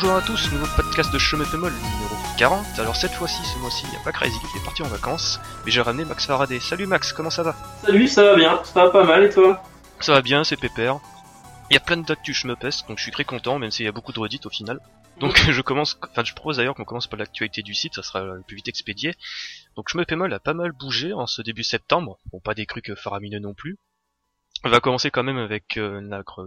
Bonjour, à tous, nouveau podcast de Chemin Pémol numéro 40. Alors cette fois-ci, ce mois-ci, il n'y a pas Crazy qui est parti en vacances, mais j'ai ramené Max Faraday. Salut Max, comment ça va? Salut, ça va bien, ça va pas mal et toi? Ça va bien, c'est pépère. Il y a plein de d'actu Schmepest, donc je suis très content, même s'il y a beaucoup de redites au final. Donc je commence, enfin je propose d'ailleurs qu'on commence par l'actualité du site, ça sera le plus vite expédié. Donc Schmepémol a pas mal bougé en ce début septembre, bon pas des trucs faramineux non plus. On va commencer quand même avec euh,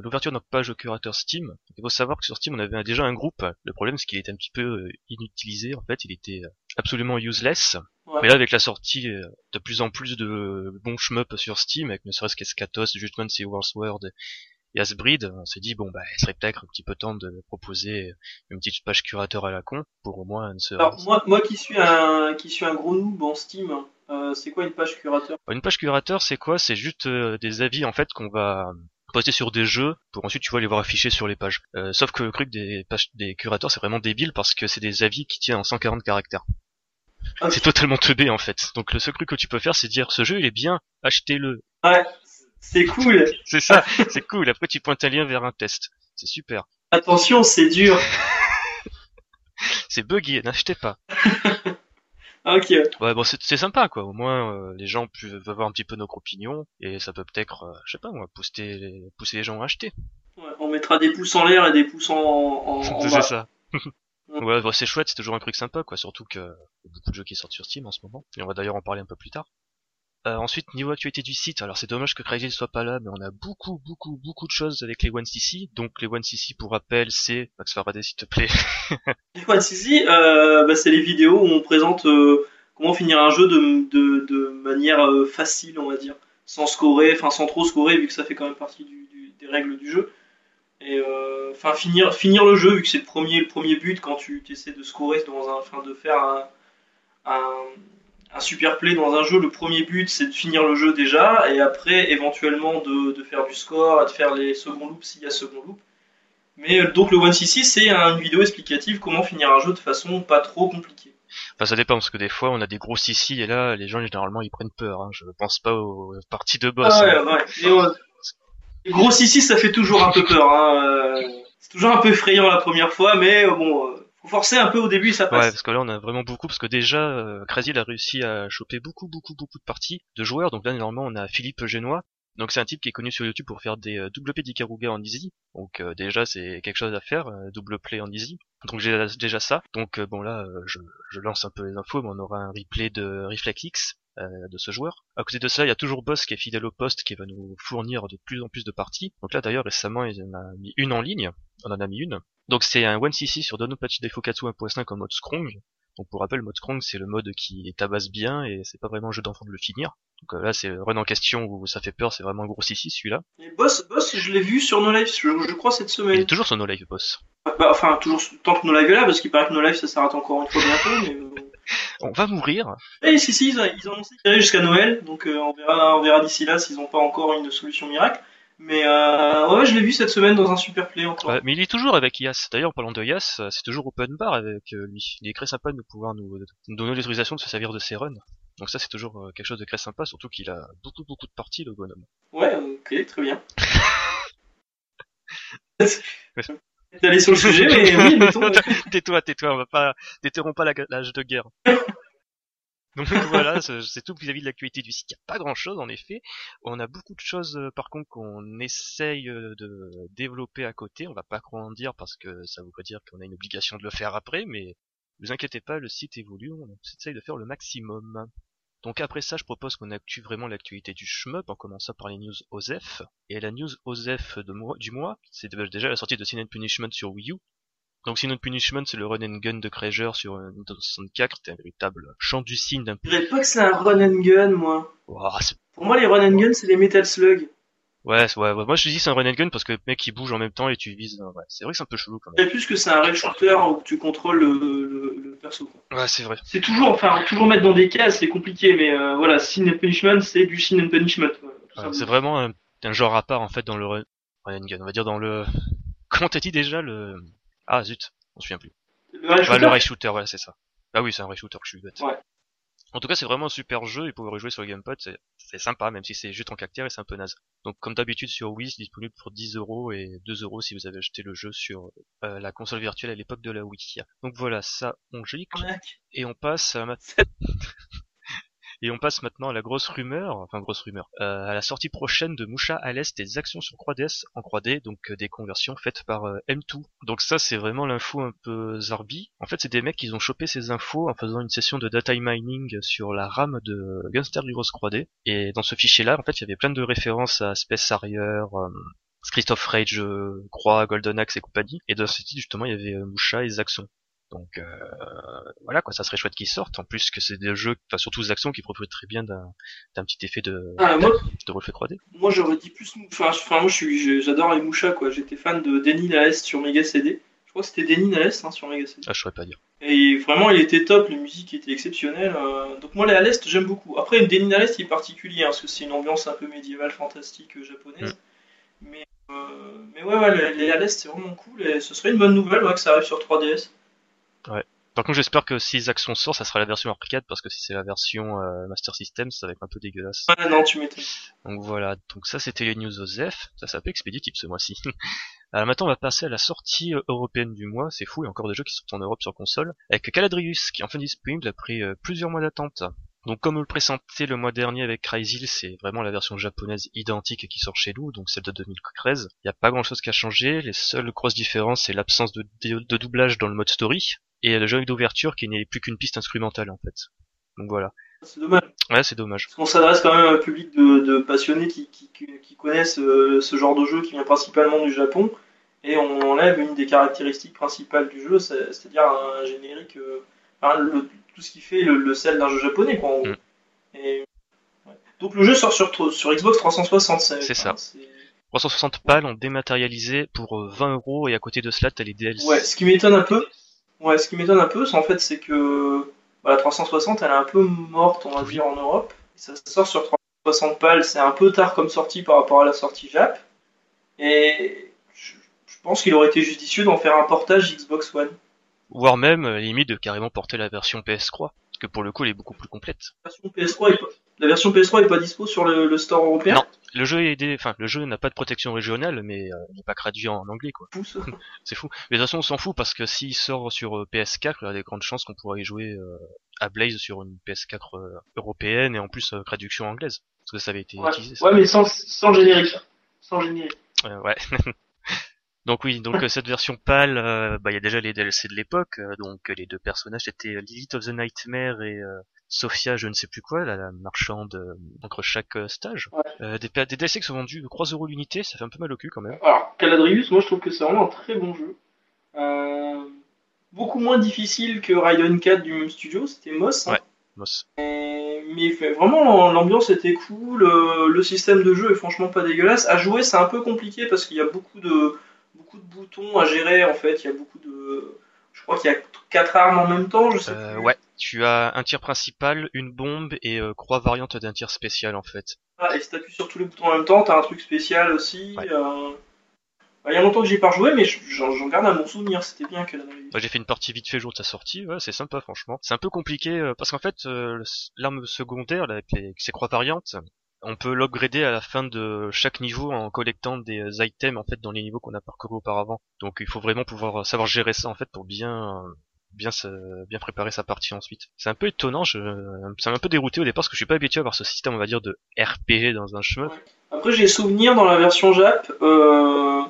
l'ouverture de notre page curateur Steam. Il faut savoir que sur Steam on avait déjà un groupe. Le problème c'est qu'il était un petit peu euh, inutilisé en fait, il était euh, absolument useless. Ouais. Mais là avec la sortie de plus en plus de bons shmup sur Steam, avec ne serait-ce qu'Escatos, Judgment Sea World et Asbrid, on s'est dit bon bah il serait peut-être un petit peu temps de proposer une petite page curateur à la con pour au moins se... Alors moi, moi qui suis un qui suis un gros noob en Steam, euh, c'est quoi une page curateur? Une page curateur, c'est quoi? C'est juste euh, des avis en fait qu'on va poster sur des jeux pour ensuite tu vois les voir affichés sur les pages. Euh, sauf que le truc des pages des curateurs c'est vraiment débile parce que c'est des avis qui tiennent en 140 caractères. Ah, C'est totalement teubé en fait. Donc le seul truc que tu peux faire c'est dire ce jeu il est bien, achetez-le. Ouais, c'est cool. C'est ça, c'est cool. Après tu pointes un lien vers un test. C'est super. Attention, c'est dur. C'est buggy, n'achetez pas. Ok. Ouais bon c'est sympa quoi. Au moins euh, les gens peuvent avoir un petit peu notre opinion et ça peut peut-être, euh, je sais pas moi, pousser les, pousser les gens à acheter. Ouais, on mettra des pouces en l'air et des pouces en, en, en C'est ça. ouais, bah, c'est chouette, c'est toujours un truc sympa, quoi. Surtout que y a beaucoup de jeux qui sortent sur Steam en ce moment. Et on va d'ailleurs en parler un peu plus tard. Euh, ensuite, niveau actualité du site, alors c'est dommage que Crazy ne soit pas là, mais on a beaucoup, beaucoup, beaucoup de choses avec les 1cc. Donc les 1cc, pour rappel, c'est Max Faraday, s'il te plaît. Les One CC, euh, bah, c'est les vidéos où on présente euh, comment finir un jeu de, de, de manière facile, on va dire, sans scorer, enfin sans trop scorer vu que ça fait quand même partie du, des règles du jeu. Et enfin finir finir le jeu vu que c'est le premier le premier but quand tu essaies de scorer dans un, enfin de faire un un super play dans un jeu, le premier but c'est de finir le jeu déjà, et après éventuellement de, de faire du score, de faire les second loops s'il y a second loop. Mais euh, donc le 1cc c'est un- une vidéo explicative comment finir un jeu de façon pas trop compliquée. Enfin, ça dépend, parce que des fois, on a des gros CC, et là, les gens, généralement, ils prennent peur. Hein. Je pense pas aux parties de boss. Ah ouais, hein. ouais. Et, euh, les gros ici ça fait toujours un peu peur. Hein. euh, C'est toujours un peu effrayant la première fois, mais euh, bon, faut forcer un peu au début ça Ouais, passe. parce que là on a vraiment beaucoup, parce que déjà euh, Crazy il a réussi à choper beaucoup, beaucoup, beaucoup de parties de joueurs. Donc là normalement on a Philippe Genois. Donc c'est un type qui est connu sur YouTube pour faire des euh, double play d'Ikaruga en easy. Donc euh, déjà c'est quelque chose à faire, euh, double play en easy. Donc j'ai déjà ça. Donc euh, bon là euh, je, je lance un peu les infos, mais on aura un replay de Reflex X de ce joueur. À côté de ça, il y a toujours Boss qui est fidèle au poste, qui va nous fournir de plus en plus de parties. Donc là d'ailleurs récemment il en a mis une en ligne. On en a mis une. Donc c'est un 1cc sur Donopatchi Defokatsu 1.5 en mode Scrong. Donc pour rappel, mode Scrong c'est le mode qui tabasse bien et c'est pas vraiment un jeu d'enfant de le finir. Donc euh, là c'est run en question où ça fait peur, c'est vraiment un gros ici celui-là. Et Boss, Boss, je l'ai vu sur No Life, je, je crois cette Il semaine. est toujours sur No Life Boss. Bah, enfin, toujours tant que No Life est là, parce qu'il paraît que No Life ça s'arrête encore une fois bientôt. Mais... euh, On va mourir. Eh si si, ils, ont- ils ont annoncé qu'ils iraient jusqu'à Noël, donc euh, on verra, on verra d'ici là s'ils ont pas encore une solution miracle. Mais euh, ouais, je l'ai vu cette semaine dans un super play encore. Ouais, mais il est toujours avec Yas. D'ailleurs en parlant de Yas, euh, c'est toujours open bar avec euh, lui. Il est très sympa de nous pouvoir nous, nous donner l'autorisation de se servir de ses runs. Donc ça c'est toujours euh, quelque chose de très sympa, surtout qu'il a beaucoup beaucoup de parties le bonhomme. Ouais, ok, très bien. T'es allé sur le sujet, mais oui, mettons. ouais. tais-toi, tais-toi, on va pas, déterrons pas l'âge de guerre. Donc voilà, c'est tout vis-à-vis de l'actualité du site. Il n'y a pas grand-chose en effet. On a beaucoup de choses euh, par contre qu'on essaye euh, de développer à côté. On va pas trop en dire parce que ça voudrait dire qu'on a une obligation de le faire après, mais ne vous inquiétez pas, le site évolue, on essaye de faire le maximum. Donc après ça, je propose qu'on actue vraiment l'actualité du shmup en commençant par les news OZEF. Et la news OZEF du mois, c'est déjà la sortie de Sin Punishment sur Wii U. Donc Sin Punishment, c'est le run and gun de Krager sur euh, Nintendo 64, c'est un véritable chant du signe d'un... Je dirais pas que c'est un run and gun, moi. C'est- Pour moi, les run and gun, c'est les Metal Slug. ouais, c'est- ouais, ouais, moi je dis c'est un run and gun parce que le mec il bouge en même temps et tu vises... euh, Ouais, c'est vrai que c'est un peu chelou quand même. dirais plus que c'est un rail shooter où tu contrôles le, le, le perso. quoi. Ouais, c'est vrai. C'est toujours, enfin, toujours mettre dans des cases, c'est compliqué, mais euh, voilà, Sin and Punishment, c'est du Sin and Punishment. Ouais, c'est vraiment un, un genre à part en fait dans le run, run and gun. On va dire dans le... Comment t'as dit déjà le... Ah zut, on se souvient plus. Le rail shooter, ouais, c'est ça. Ah oui, c'est un rail shooter, je suis bête. Ouais. En tout cas, c'est vraiment un super jeu et pouvoir y jouer sur le gamepad, c'est sympa, même si c'est juste en caractère et c'est un peu naze. Donc, comme d'habitude sur Wii, c'est disponible pour 10 euros et 2 euros si vous avez acheté le jeu sur euh, la console virtuelle à l'époque de la Wii. Donc voilà, ça, on gicle. Et on passe à ma- Et on passe maintenant à la grosse rumeur, enfin grosse rumeur, euh, à la sortie prochaine de Musha à l'Est des actions sur 3DS en 3D, donc euh, des conversions faites par euh, M2. Donc ça c'est vraiment l'info un peu zarbi. En fait c'est des mecs qui ont chopé ces infos en faisant une session de data mining sur la RAM de Gunster Heroes 3D. Et dans ce fichier là en fait il y avait plein de références à Space Harrier, euh, Christophe Rage, Croix, Golden Axe et compagnie. Et dans ce titre justement il y avait Musha et Zaxxon. Donc euh, voilà quoi, ça serait chouette qu'ils sortent. En plus que c'est des jeux, enfin surtout Zaxxon qui profitent très bien d'un d'un petit effet de Ah, moi, de reflet 3D. moi j'aurais dit plus. Enfin, moi je suis, j'adore les Mouchas quoi. J'étais fan de Denny Laest sur Mega CD. Je crois que c'était Denny Laest hein, sur Mega CD. Ah je saurais pas dire. Et vraiment, il était top, les musiques étaient exceptionnelles. euh, Donc moi, les à l'Est, j'aime beaucoup. Après, Denis à l'Est, il est particulier, hein, parce que c'est une ambiance un peu médiévale, fantastique, euh, japonaise. Mais, euh, mais ouais, ouais, les- les à l'Est, c'est vraiment cool, et ce serait une bonne nouvelle ouais, que ça arrive sur 3DS. Par contre j'espère que si Zaxxon sort, ça sera la version arcade parce que si c'est la version euh, Master System, ça va être un peu dégueulasse. Ah non, tu m'étonnes. Donc voilà, donc ça c'était les news OZEF, ça peu expéditif ce mois-ci. Alors maintenant on va passer à la sortie euh, européenne du mois, c'est fou, il y a encore des jeux qui sont en Europe sur console, avec Caladrius qui est enfin disponible après euh, plusieurs mois d'attente. Donc comme on le présentait le mois dernier avec Cryzil, c'est vraiment la version japonaise identique qui sort chez nous, donc celle de 2013. Il n'y a pas grand chose qui a changé, les seules grosses différences c'est l'absence de, de doublage dans le mode story, et le jeu d'ouverture qui n'est plus qu'une piste instrumentale en fait. Donc voilà. C'est dommage, Ouais c'est dommage. parce qu'on s'adresse quand même à un public de, de passionnés qui, qui, qui- qui connaissent euh, ce genre de jeu qui vient principalement du Japon, et on enlève une des caractéristiques principales du jeu, c'est- c'est-à-dire un générique, euh, enfin, le- tout ce qui fait le, le sel d'un jeu japonais, quoi, en gros. Mm. Et, ouais. Donc le jeu sort sur, sur Xbox 360. C'est ça. c'est- 360 pales ont dématérialisé pour euh, 20 euros et à côté de cela t'as les DLC. Ouais, ce qui m'étonne un peu, ouais, ce qui m'étonne un peu, c'est en fait, c'est que bah, la 360, elle est un peu morte, on va dire, en Europe. Et ça sort sur 360 pales, c'est un peu tard comme sortie par rapport à la sortie Jap. Et je, je pense qu'il aurait été judicieux d'en faire un portage Xbox One. Voire même, euh, limite, de carrément porter la version PS3. Parce que pour le coup, elle est beaucoup plus complète. La version PS3 est pas, la version PS3 est pas dispo sur le, le store européen? Non. Le jeu est des... enfin, le jeu n'a pas de protection régionale, mais euh, il n'est pas traduit en anglais, quoi. C'est fou. Mais de toute façon, on s'en fout parce que s'il sort sur euh, PS4, il y a des grandes chances qu'on pourra y jouer euh, à Blaze sur une PS4 euh, européenne et en plus euh, traduction anglaise. Parce que ça avait été Ouais, utilisé. ça. ouais mais sans, sans générique. Sans générique. Euh, ouais. donc oui, donc euh, cette version pâle, euh, bah il y a déjà les DLC de l'époque, euh, donc les deux personnages c'était Lilith of the Nightmare et euh, Sophia, je ne sais plus quoi, la, la marchande entre chaque stage. Ouais. Des, DLC qui sont vendus 3 euros l'unité, ça fait un peu mal au cul quand même. Alors, Caladrius, moi je trouve que c'est vraiment un très bon jeu. Beaucoup moins difficile que Raiden 4 du même studio, c'était Moss. hein. Ouais. Moss. Et- mais fait- vraiment l'ambiance était cool, le système de jeu est franchement pas dégueulasse. À jouer c'est un peu compliqué parce qu'il y a beaucoup de, beaucoup de boutons à gérer en fait, il y a beaucoup de... Je crois qu'il y a quatre armes en même temps, je sais Euh, plus. ouais, tu as un tir principal, une bombe et euh, croix variante d'un tir spécial en fait. Ah, et si t'appuies sur tous les boutons en même temps, t'as un truc spécial aussi. Ouais. euh. Bah, Il y a longtemps que j'ai pas rejoué, mais j'en j'en garde à mon souvenir, c'était bien Caladrius. Moi j'ai fait une partie vite fait jour de sa sortie, ouais, c'est sympa franchement. C'est un peu compliqué euh, parce qu'en fait euh, l'arme secondaire là, avec, les, avec ses croix variantes, on peut l'upgrader à la fin de chaque niveau en collectant des euh, items en fait dans les niveaux qu'on a parcourus auparavant. Donc il faut vraiment pouvoir savoir gérer ça en fait pour bien euh, bien se, bien préparer sa partie ensuite. C'est un peu étonnant, je, ça m'a un peu dérouté au départ parce que je suis pas habitué à avoir ce système on va dire de RPG dans un chemin. Après, j'ai souvenir dans la version Jap euh,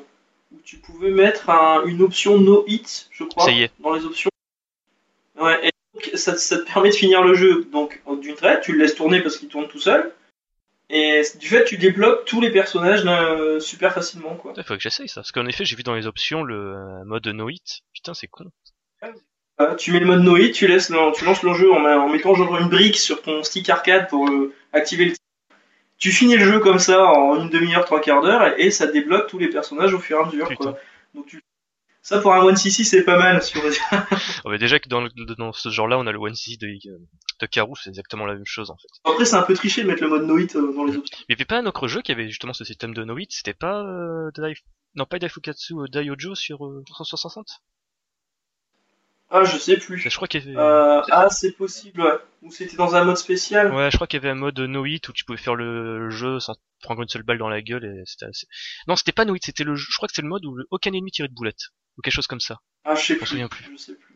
où tu pouvais mettre un- une option no hit, je crois, Ça y est. dans les options. Ouais, et donc ça, ça te permet de finir le jeu. Donc, d'une traite, tu le laisses tourner parce qu'il tourne tout seul. Et du fait, tu débloques tous les personnages euh, super facilement, quoi. Il faut que j'essaye ça parce qu'en effet j'ai vu dans les options le euh, mode no hit. Putain c'est con. Euh, tu mets le mode no hit, tu, laisses tu lances le jeu en, en mettant genre une brique sur ton stick arcade pour euh, activer le. Tu finis le jeu comme ça en une demi-heure, trois quarts d'heure, et, et ça débloque tous les personnages au fur et à mesure. Putain. Quoi. Donc tu... Ça pour un 1cc c'est pas mal. Si on va dire. Oh, mais déjà que dans, le- dans ce genre là on a le one C de, de Karou, c'est exactement la même chose en fait. Après c'est un peu triché de mettre le mode no hit euh, dans les options. Mais il y avait pas un autre jeu qui avait justement ce système de no hit, c'était pas euh, Dai- non pas Daifukatsu euh, Daiojo sur euh, 360 Ah, je sais plus. Je crois qu'il y avait... Euh, ah, c'est possible, ouais. Ou c'était dans un mode spécial. Ouais, je crois qu'il y avait un mode no hit où tu pouvais faire le jeu sans prendre une seule balle dans la gueule et c'était assez... Non, c'était pas no hit, c'était le, je crois que c'était le mode où aucun ennemi tirait de boulette. Ou quelque chose comme ça. Ah, je sais plus. souviens plus. Je sais plus.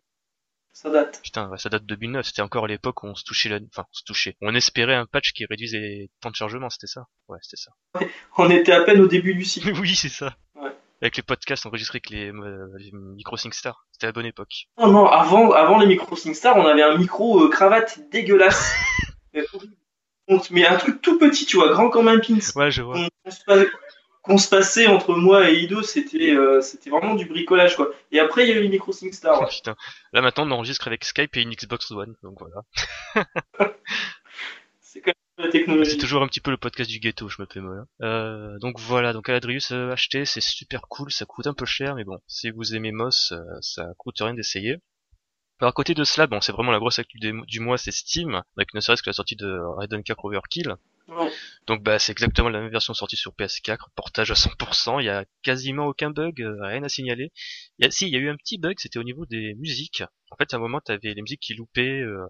Ça date. Putain, ouais, ça date de 2009. C'était encore à l'époque où on se touchait la... Enfin, on se touchait. On espérait un patch qui réduisait les temps de chargement, c'était ça Ouais, c'était ça. On était à peine au début du cycle. oui, c'est ça. Ouais. Avec les podcasts enregistrés avec les, euh, les micro SingStar. C'était la bonne époque. Non, non, avant, avant les micros SingStar, on avait un micro euh, cravate dégueulasse. Mais un truc tout petit, tu vois, grand comme un pins. Ouais, je vois. Qu'on se, passait entre moi et Ido, c'était euh, c'était vraiment du bricolage, quoi. Et après, il y a eu les micros SingStar. ouais. Putain. Là maintenant on enregistre avec Skype et une Xbox One, donc voilà. C'est quand même C'est toujours un petit peu le podcast du ghetto, je me fais mal. Euh, donc voilà, donc Aladrius euh, acheté, c'est super cool, ça coûte un peu cher, mais bon, si vous aimez Moss, euh, ça coûte rien d'essayer. Alors à côté de cela, bon, c'est vraiment la grosse actu du mois, c'est Steam, avec ne serait-ce que la sortie de Raiden 4 Overkill. Ouais. Donc bah c'est exactement la même version sortie sur PS4, portage à 100%, il y a quasiment aucun bug, euh, rien à signaler. Il y a, si, il y a eu un petit bug, c'était au niveau des musiques. En fait, à un moment, t'avais les musiques qui loupaient euh,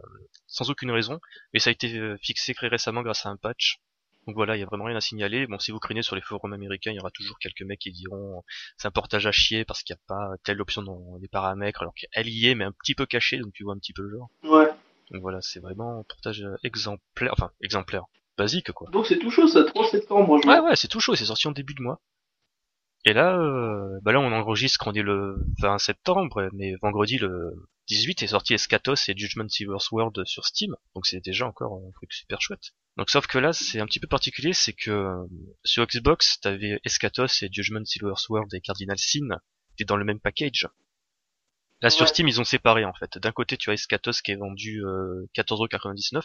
sans aucune raison, mais ça a été euh, fixé très récemment grâce à un patch. Donc voilà, il y a vraiment rien à signaler. Bon, si vous crinez sur les forums américains, il y aura toujours quelques mecs qui diront c'est un portage à chier parce qu'il n'y a pas telle option dans les paramètres, alors qu'elle y est, mais un petit peu cachée, donc tu vois un petit peu le genre. Ouais. Donc voilà, c'est vraiment un portage euh, exemplaire, enfin exemplaire, basique quoi. Donc c'est tout chaud, ça, 3 septembre. Je Ouais, ouais, c'est tout chaud, c'est sorti en début de mois. Et là, euh, bah là, on enregistre qu'on est le 20 septembre, mais vendredi le 18 est sorti Eschatos et Judgment Silver's World sur Steam, donc c'est déjà encore un truc super chouette. Donc sauf que là, c'est un petit peu particulier, c'est que euh, sur Xbox, t'avais Eschatos et Judgment Silver's World et Cardinal Sin, t'es dans le même package. Là sur Ouais. Steam, ils ont séparé en fait. D'un côté, tu as Eschatos qui est vendu euh, 14,99€,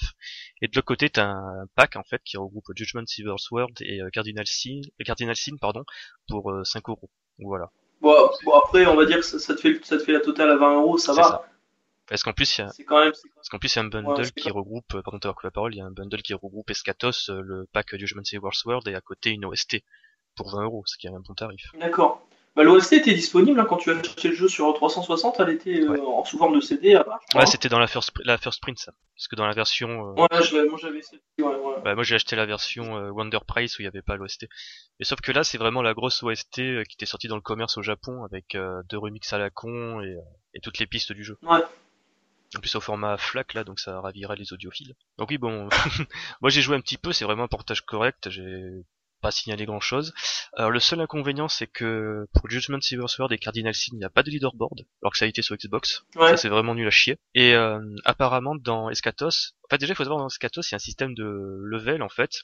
et de l'autre côté, t'as un pack en fait qui regroupe Judgment Silver's World et euh, Cardinal Sin, euh, Cardinal Sin pardon, pour euh, 5 euros. Voilà. Bon, bon, après, on va dire que ça, ça te fait, ça te fait la totale à 20 euros, ça va. ça. Parce qu'en plus, il y a, quand même. c'est- parce qu'en plus, il y a un bundle Ouais, qui regroupe, euh, pardon, t'as la parole, il y a un bundle qui regroupe Eschatos, euh, le pack Judgment Silver's World et à côté une OST pour 20 euros, ce qui est un bon tarif. D'accord. Bah, L'OST était disponible hein, quand tu as acheté le jeu sur 360, elle était euh, Ouais. en sous forme de CD à part. je crois. Ouais, c'était dans la first, la first print ça. Parce que dans la version, euh, Ouais, je moi j'avais ouais, ouais. Bah, moi j'ai acheté la version euh, Wonder Price où il n'y avait pas l'OST. Mais sauf que là c'est vraiment la grosse OST euh, qui était sortie dans le commerce au Japon avec euh, deux remixes à la con et, euh, et toutes les pistes du jeu. Ouais. En plus au format FLAC là donc ça ravira les audiophiles. Donc oui bon, moi j'ai joué un petit peu, c'est vraiment un portage correct, j'ai pas signalé grand chose. Alors le seul inconvénient c'est que pour Judgment Silver Sword et Cardinal Sin il n'y a pas de leaderboard alors que ça a été sur Xbox. Ouais. Ça c'est vraiment nul à chier. Et euh, apparemment dans Eschatos, en fait déjà il faut savoir dans Eschatos il y a un système de level en fait.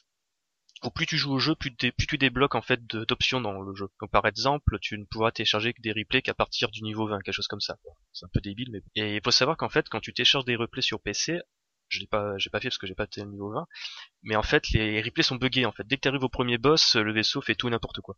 Où plus tu joues au jeu, plus, tu dé- plus tu débloques en fait d'options dans le jeu. Donc par exemple, tu ne pourras télécharger que des replays qu'à partir du niveau 20, quelque chose comme ça. C'est un peu débile, mais et il faut savoir qu'en fait quand tu télécharges des replays sur PC, je l'ai pas, j'ai pas fait parce que j'ai pas le niveau 20, mais en fait les replays sont buggés en fait. Dès que tu arrives au premier boss, le vaisseau fait tout et n'importe quoi.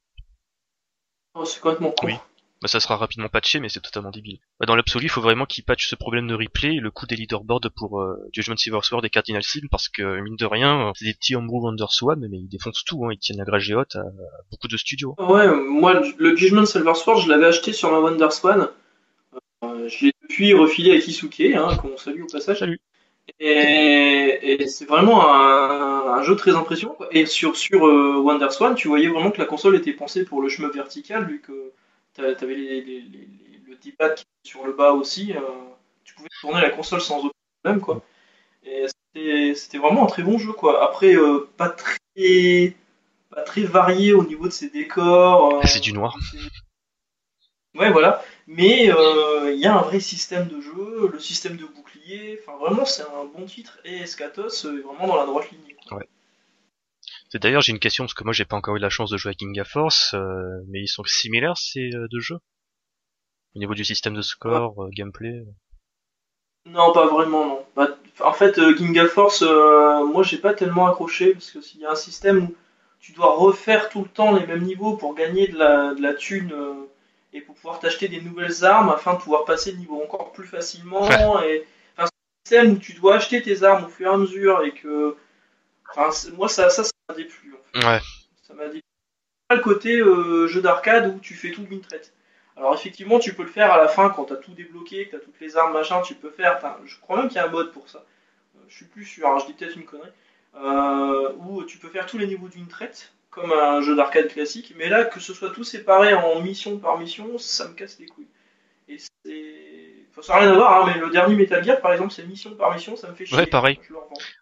Oh, c'est complètement con. Oui. Bah, ça sera rapidement patché, mais c'est totalement débile. Bah, dans l'absolu, il faut vraiment qu'ils patchent ce problème de replay et le coût des leaderboards pour euh, Judgment Silver Sword et Cardinal Sin, parce que, mine de rien, euh, c'est des petits homebrew Wonderswan, mais ils défoncent tout, hein, ils tiennent la grâce haute à, à beaucoup de studios. Ouais, moi le Judgment Silver Sword, je l'avais acheté sur ma Wonderswan. Euh, je l'ai depuis refilé à Kisuke, hein, qu'on salue au passage. Salut. Et, et c'est vraiment un, un jeu très impressionnant. quoi. Et sur, sur euh, Wonderswan, tu voyais vraiment que la console était pensée pour le chemin vertical, vu que t'a- t'avais les, les, les- le D-pad sur le bas aussi. euh, tu pouvais tourner la console sans aucun problème, quoi. Et c'était- vraiment un très bon jeu, quoi. Après, euh, pas très pas très varié au niveau de ses décors. euh, C'est du noir. Ouais, voilà. Mais euh, il y a un vrai système de jeu, le système de bouclier. Enfin, vraiment, c'est un bon titre. Et Eschatos euh, est vraiment dans la droite ligne. quoi. C'est d'ailleurs, j'ai une question, parce que moi j'ai pas encore eu la chance de jouer à King of Force, euh, mais ils sont similaires ces euh, deux jeux? Au niveau du système de score, euh, gameplay Non, pas vraiment, non. Bah, en fait, euh, King of Force, euh, moi, j'ai pas tellement accroché parce que s'il y a un système où tu dois refaire tout le temps les mêmes niveaux pour gagner de la, de la thune euh, et pour pouvoir t'acheter des nouvelles armes afin de pouvoir passer le niveau encore plus facilement. Et enfin, c'est un système où tu dois acheter tes armes au fur et à mesure et que, enfin, moi, ça, ça, ça m'a déplu. en fait. Ouais. Ça m'a déplu. Pas le côté euh, jeu d'arcade où tu fais tout d'une traite. Alors effectivement, tu peux le faire à la fin quand t'as tout débloqué, que t'as toutes les armes, machin, tu peux faire. enfin, je crois même qu'il y a un mode pour ça. Euh, Je suis plus sûr, hein, je dis peut-être une connerie. Euh, où tu peux faire tous les niveaux d'une traite, comme un jeu d'arcade classique. Mais là, que ce soit tout séparé en mission par mission, ça me casse les couilles. Et c'est. Enfin, ça n'a rien à voir, hein, mais le dernier Metal Gear, par exemple, c'est mission par mission, ça me fait chier. Ouais, pareil.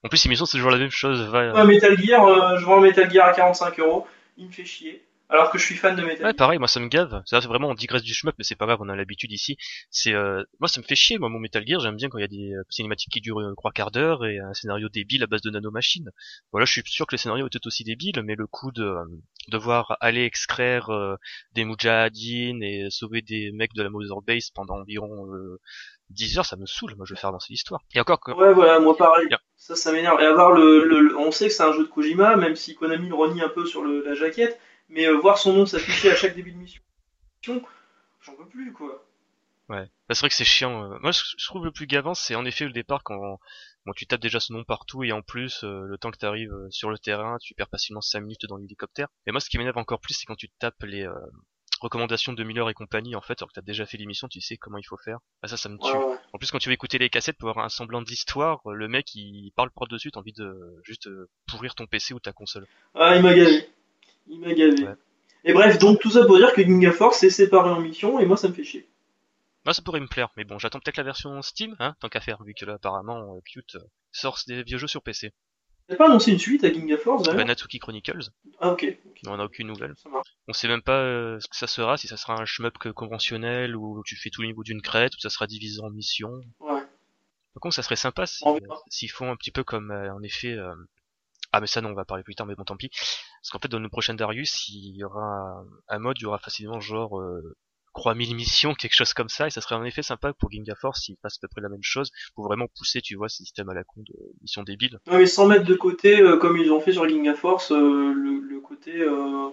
En plus, l'émission, c'est toujours la même chose. Va... Ouais, Metal Gear, euh, je vends Metal Gear à 45 euros, il me fait chier. Alors que je suis fan de Metal Ouais, pareil, moi ça me gave. Ça, c'est vraiment, on digresse du shmup, mais c'est pas grave, on a l'habitude ici. C'est, euh, moi ça me fait chier, moi, mon Metal Gear, j'aime bien quand il y a des euh, cinématiques qui durent euh, trois quarts d'heure et un scénario débile à base de nanomachines. Voilà, je suis sûr que le scénario était aussi débile, mais le coup de euh, devoir aller extraire euh, des mujahideen et sauver des mecs de la Mother Base pendant environ euh, 10 heures, ça me saoule, moi je veux faire avancer l'histoire. Et encore que, Ouais, voilà, moi pareil. Ça, ça m'énerve. Et avoir le, le- le- On sait que c'est un jeu de Kojima, même si Konami le renie un peu sur le- la jaquette, mais euh, voir son nom s'afficher à chaque début de mission, j'en peux plus, quoi. Ouais, Bah, c'est vrai que c'est chiant. euh. Moi, je je trouve le plus gavant, c'est en effet le départ quand bon, tu tapes déjà ce nom partout et en plus, euh, le temps que tu arrives sur le terrain, tu perds facilement 5 minutes dans l'hélicoptère. Et moi, ce qui m'énerve encore plus, c'est quand tu tapes les euh, recommandations de Miller et compagnie, en fait, alors que t'as déjà fait l'émission, tu sais comment il faut faire. Ah, ça, ça me tue. Ouais, ouais. En plus, quand tu veux écouter les cassettes pour avoir un semblant d'histoire, le mec, il parle par-dessus, t'as envie de juste pourrir ton PC ou ta console. Ah, il m'a gavé. Il m'a gavé. Ouais. Et bref, donc tout ça pour dire que Ginga Force est séparé en missions, et moi ça me fait chier. Moi, ça pourrait me plaire, mais bon, j'attends peut-être la version Steam, hein, tant qu'à faire, vu que là, apparemment, euh, Qt euh, sort des vieux jeux sur PC. T'as pas annoncé une suite à Ginga Force Bah, Natsuki Chronicles, Ah, ok. on a aucune nouvelle. On sait même pas euh, ce que ça sera, si ça sera un shmup conventionnel ou tu fais tout le niveau d'une crête ou ça sera divisé en missions. Ouais. Par contre, ça serait sympa si, On euh, s'ils font un petit peu comme euh, en effet. euh, Ah mais ça non, on va parler plus tard, mais bon tant pis. Parce qu'en fait dans le prochain Darius, il y aura un, mode, il y aura facilement genre euh, 3000 missions, quelque chose comme ça, et ça serait en effet sympa pour Ginga Force s'ils fassent à peu près la même chose, pour vraiment pousser, tu vois, ce système à la con de missions débiles. Ouais, mais sans mettre de côté, euh, comme ils ont fait sur Ginga Force, euh, le, côté euh,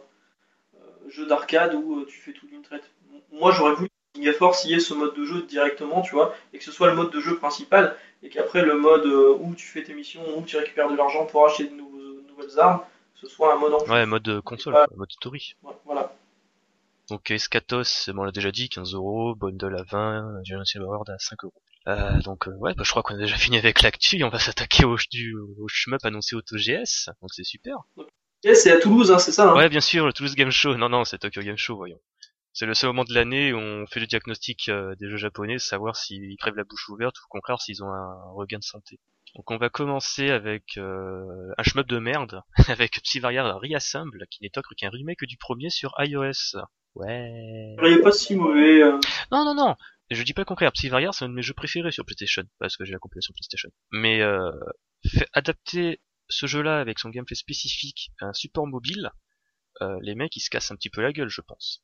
jeu d'arcade où tu fais tout d'une traite. Moi j'aurais voulu que Ginga Force y ait ce mode de jeu directement, tu vois, et que ce soit le mode de jeu principal, et qu'après le mode où tu fais tes missions, où tu récupères de l'argent pour acheter de nouveaux- nouvelles armes, ce soit un mode en plus. Ouais, mode euh, console, quoi, mode story. Voilà. Donc Escatos, bon, on l'a déjà dit, 15 euros, Bundle à 20, Genesis World à 5 euros. Euh, donc euh, ouais, bah, je crois qu'on a déjà fini avec l'actu, et on va s'attaquer au, du, au shmup annoncé au TGS, donc c'est super. Et c'est à Toulouse, hein, c'est ça hein? Ouais, bien sûr, le Toulouse Game Show. Non, non, c'est Tokyo Game Show, voyons. C'est le seul moment de l'année où on fait le diagnostic euh, des jeux japonais, savoir s'ils crèvent la bouche ouverte ou au contraire s'ils ont un regain de santé. Donc on va commencer avec euh, un shmup de merde, avec Psyvaria Reassemble, qui n'est autre qu'un remake du premier sur iOS. Ouais. Il est pas si mauvais. euh. Non, non, non. Je dis pas le contraire. Psyvaria, c'est un de mes jeux préférés sur PlayStation, parce que j'ai la compilation PlayStation. Mais euh, fait- adapter ce jeu-là avec son gameplay spécifique à un support mobile, euh, les mecs ils se cassent un petit peu la gueule, je pense.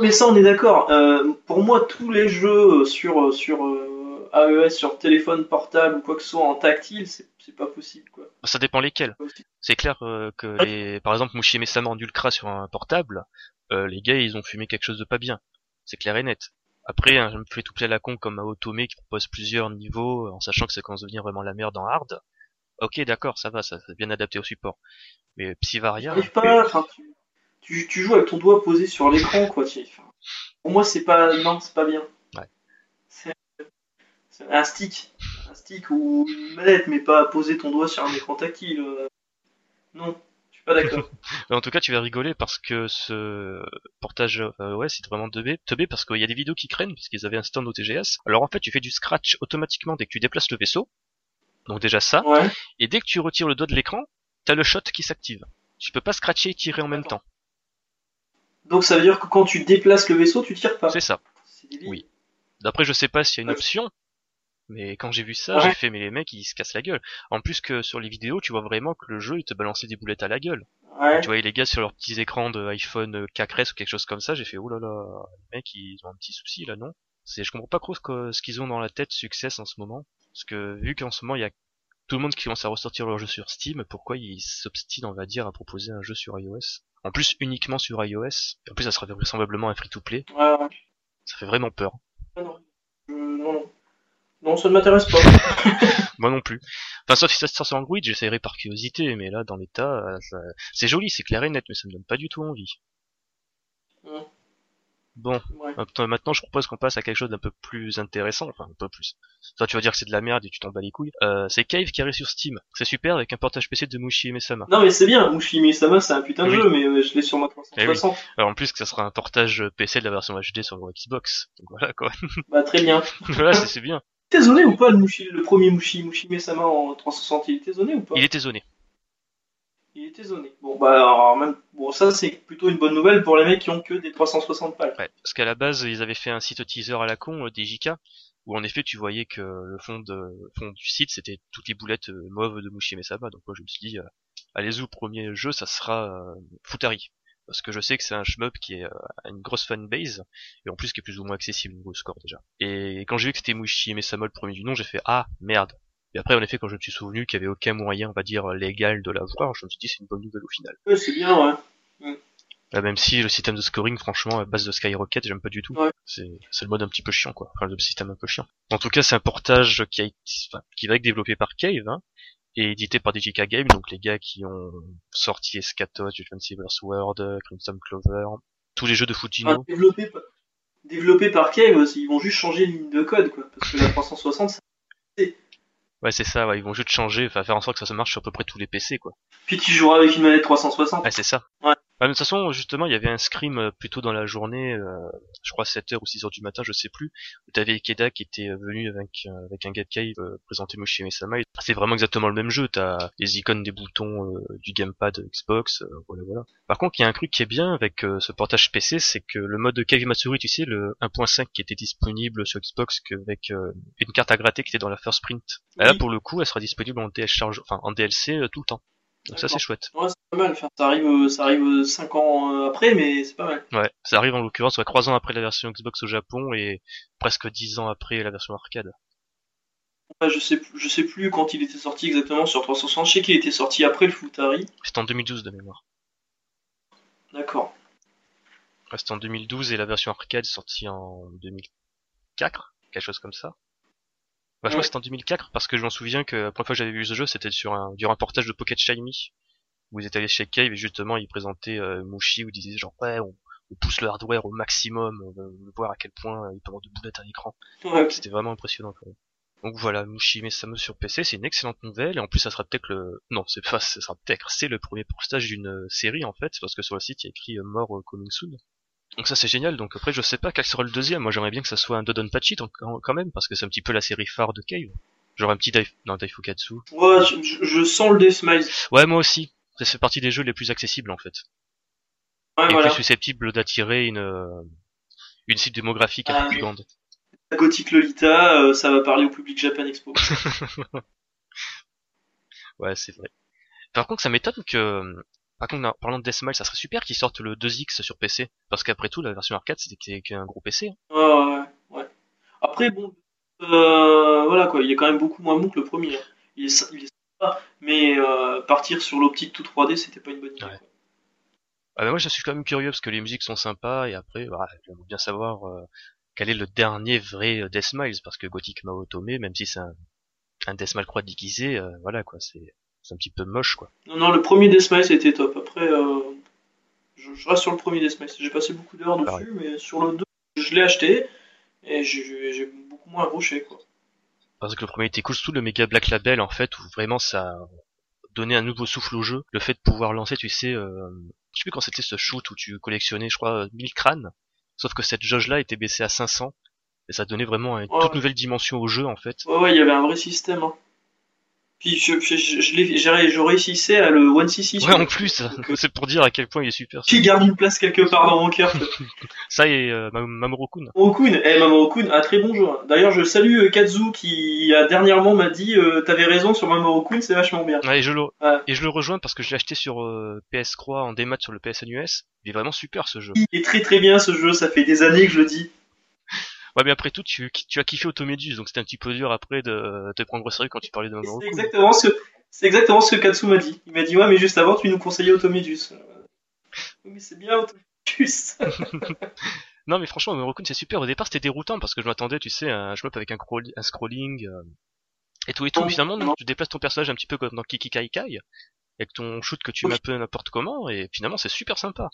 Mais ça, on est d'accord. Euh, pour moi, tous les jeux sur, sur euh, AES, sur téléphone portable ou quoi que ce soit en tactile, c'est c'est pas possible. Quoi. Ça dépend lesquels. C'est clair euh, que les, par exemple, Mushime Sama en ultra sur un portable, euh, les gars ils ont fumé quelque chose de pas bien. C'est clair et net. Après, un free to play à la con comme Otome qui propose plusieurs niveaux, en sachant que ça commence à devenir vraiment la merde en hard. Ok, d'accord, ça va, ça c'est bien adapté au support. Mais Psyvaria, pas, enfin, tu, tu, tu joues avec ton doigt posé sur l'écran, quoi. tu- enfin, pour moi, c'est pas, non, c'est pas bien. Ouais. C'est c'est un stick, un stick ou une manette, mais pas poser ton doigt sur un écran tactile. euh. Non, je suis pas d'accord. En tout cas, tu vas rigoler parce que ce portage euh, ouais, c'est vraiment teubé. Teubé parce qu'il y a des vidéos qui craignent puisqu'ils avaient un stand au TGS. Alors en fait, tu fais du scratch automatiquement dès que tu déplaces le vaisseau. Donc déjà ça. ouais. Et dès que tu retires le doigt de l'écran, t'as le shot qui s'active. Tu peux pas scratcher et tirer en même temps. Donc ça veut dire que quand tu déplaces le vaisseau, tu tires pas. C'est ça. Oui. D'après, je sais pas s'il y a une option. Mais quand j'ai vu ça, Ouais. j'ai fait, mais les mecs, ils se cassent la gueule. En plus que sur les vidéos, tu vois vraiment que le jeu, il te balançait des boulettes à la gueule. Ouais. Tu vois les gars sur leurs petits écrans de iPhone euh, 4S ou quelque chose comme ça, j'ai fait oh là là, les mecs ils ont un petit souci là non? C'est je comprends pas trop ce qu'ils ont dans la tête Success en ce moment parce que vu qu'en ce moment il y a tout le monde qui commence à ressortir leur jeu sur Steam, pourquoi ils s'obstinent on va dire à proposer un jeu sur iOS? En plus uniquement sur iOS. En plus ça sera vraisemblablement un free to play. Ouais, ouais. Ça fait vraiment peur. Ah non. Je- non, non. Non, ça ne m'intéresse pas. Moi non plus. Enfin sauf si ça sort sur Android, j'essaierai par curiosité, mais là dans l'état, euh, ça- c'est joli, c'est clair et net, mais ça me donne pas du tout envie. Bon, Ouais. maintenant je propose qu'on passe à quelque chose d'un peu plus intéressant, enfin un peu plus. Toi tu vas dire que c'est de la merde et tu t'en bats les couilles. Euh, c'est Cave qui arrive sur Steam. C'est super avec un portage PC de Mushi et Mesama. Non mais c'est bien, Mushi Sama c'est un putain de Oui. jeu, mais euh, je l'ai sur ma 360. Alors en plus que ça sera un portage PC de la version HD sur le Xbox. Donc voilà quoi. Bah très bien. voilà, c'est bien. T'es zoné ou pas le, Mushi, le premier Mushi, Mushi Sama en 360 Il était zoné ou pas? Il était zoné. Il était zoné. Bon bah alors même bon ça c'est plutôt une bonne nouvelle pour les mecs qui ont que des 360 balles. Ouais, parce qu'à la base, ils avaient fait un site teaser à la con, euh, des JK, où en effet, tu voyais que le fond, de, fond du site, c'était toutes les boulettes euh, mauves de Mushi Mesama. Donc moi, je me suis dit, euh, allez-y, premier jeu, ça sera Futari. Parce que je sais que c'est un shmup qui est, a une grosse fanbase, et en plus qui est plus ou moins accessible au niveau score déjà. Et quand j'ai vu que c'était Mushi Mesama le premier du nom, j'ai fait, ah, merde. Et après, en effet, quand je me suis souvenu qu'il y avait aucun moyen, on va dire, légal de l'avoir, je me suis dit, c'est une bonne nouvelle au final. Ouais, c'est bien ouais. Là, même si le système de scoring, franchement, à base de Skyrocket, j'aime pas du tout. Ouais. C'est, c'est le mode un petit peu chiant, quoi. Enfin, le système un peu chiant. En tout cas, c'est un portage qui a enfin, qui va être développé par Cave, hein, et édité par DJK Games, donc les gars qui ont sorti Escatos, Judgment Silver Sword, Crimson Clover, tous les jeux de Fujino. Enfin, développé, par- développé par Cave aussi, ils vont juste changer une ligne de code quoi. Parce que la 360 ça- Ouais, c'est ça, ouais, ils vont juste changer, enfin, faire en sorte que ça se marche sur à peu près tous les PC, quoi. Puis tu joueras avec une manette 360. Ah, c'est ça. Ouais. Bah, de toute façon, justement, il y avait un scrim euh, plutôt dans la journée, euh, je crois 7h ou 6h du matin, je sais plus, où t'avais Ikeda qui était euh, venu avec, euh, avec un Cave euh, présenter Mushi Mesama. et C'est vraiment exactement le même jeu, t'as les icônes des boutons euh, du gamepad Xbox, euh, voilà voilà. Par contre, il y a un truc qui est bien avec euh, ce portage PC, c'est que le mode Cave Matsuri, tu sais, le 1.5 qui était disponible sur Xbox euh, une carte à gratter qui était dans la First Print. Là, pour le coup, elle sera disponible en enfin en DLC euh, tout le temps. Donc ça, c'est chouette. Ouais, c'est pas mal. Enfin, ça arrive, euh, ça arrive 5 ans euh, après, mais c'est pas mal. Ouais, ça arrive en l'occurrence ouais, 3 ans après la version Xbox au Japon et presque 10 ans après la version arcade. Ouais, je sais, plus- je sais plus quand il était sorti exactement sur 360. Je sais qu'il était sorti après le Futari. C'était en 2012 de mémoire. D'accord. Ouais, C'était en 2012 et la version arcade est sortie en 2004, quelque chose comme ça. Bah, je crois que c'était en 2004 parce que je m'en souviens que la première fois que j'avais vu ce jeu c'était sur un, durant un portage de Pocket Shiny où ils étaient allés chez Cave et justement ils présentaient euh, Mushi où ils disaient genre ouais on, on pousse le hardware au maximum, on veut voir à quel point euh, il peut avoir de boulettes à l'écran. Ouais. C'était vraiment impressionnant quand même. Donc voilà, Mushi Mesame sur PC, c'est une excellente nouvelle, et en plus ça sera peut-être le... Non, c'est pas, ça sera peut-être, c'est le premier portage d'une euh, série en fait, parce que sur le site il y a écrit euh, More Coming Soon. Donc ça c'est génial, donc après je sais pas quel sera le deuxième, moi j'aimerais bien que ça soit un Dodonpachi donc, quand même, parce que c'est un petit peu la série phare de Cave. Genre un petit Dai... Non, Daifukatsu. Ouais, je, je- sens le Death Smiles. Ouais, moi aussi. Ça fait partie des jeux les plus accessibles en fait. Ouais, et voilà. plus susceptible d'attirer une, euh, une cible démographique un Ah, peu plus oui. grande. Gothic Lolita, euh, ça va parler au public Japan Expo. Ouais, c'est vrai. Par contre, ça m'étonne que, par contre, parlant de Deathmile, ça serait super qu'ils sortent le 2X sur PC. Parce qu'après tout, la version arcade, c'était qu'un gros PC. hein. Ouais, ouais, ouais. Après, bon, euh, voilà quoi, il est quand même beaucoup moins bon que le premier. hein. Il est, sy- il est sympa, mais euh, partir sur l'optique tout 3D, c'était pas une bonne idée. Ouais. quoi. Ah bah moi, je suis quand même curieux parce que les musiques sont sympas et après, bah, j'aimerais bien savoir euh, quel est le dernier vrai euh, Deathmile parce que Gothic Mao Otome, même si c'est un, un Deathmile croix déguisé, euh, voilà quoi, c'est c'est un petit peu moche quoi. Non, non, le premier Death était top. Après, euh, je, je reste sur le premier Death. J'ai passé beaucoup d'heures dessus, Pareil. mais sur le 2, je l'ai acheté et j'ai beaucoup moins accroché quoi. Parce que le premier était cool, surtout le méga Black Label en fait, où vraiment ça donnait un nouveau souffle au jeu. Le fait de pouvoir lancer, tu sais, euh, je sais plus quand c'était ce shoot où tu collectionnais, je crois, 1000 crânes. Sauf que cette jauge là était baissée à 500. Et ça donnait vraiment une Ouais. toute nouvelle dimension au jeu en fait. Ouais, ouais, il y avait un vrai système. Hein. Puis je, je, je, je réussissais à le 1cc. Ouais, en plus, c'est pour dire à quel point il est super. qui garde une place quelque part dans mon cœur. Ça et euh, Mam- Mamoru-kun. Mamoru-kun, eh, Mamoru-kun, un très bon jeu. hein. D'ailleurs, je salue euh, Kazu qui a dernièrement m'a dit euh, T'avais raison sur Mamoru-kun, c'est vachement bien. Ouais, et je le Ouais. et je le rejoins parce que je l'ai acheté sur euh, PS Croix en démat sur le PSN US. Il est vraiment super ce jeu. Il est très très bien ce jeu, ça fait des années que je le dis. Ouais, mais après tout, tu, tu as kiffé Automedus, donc c'était un petit peu dur après de te prendre au sérieux quand tu parlais de Et C'est exactement ce c'est exactement ce que Katsu m'a dit. Il m'a dit Ouais, mais juste avant, tu nous conseillais Automedus. Euh, Oui, mais c'est bien Automedus. Non mais franchement, Mamoru-kun c'est super. Au départ c'était déroutant parce que je m'attendais, tu sais, à un shmup avec un, un scrolling euh, et tout et tout. Finalement, non, tu déplaces ton personnage un petit peu comme dans Kiki Kai Kai avec ton shoot que tu Oui. mappes n'importe comment et finalement c'est super sympa.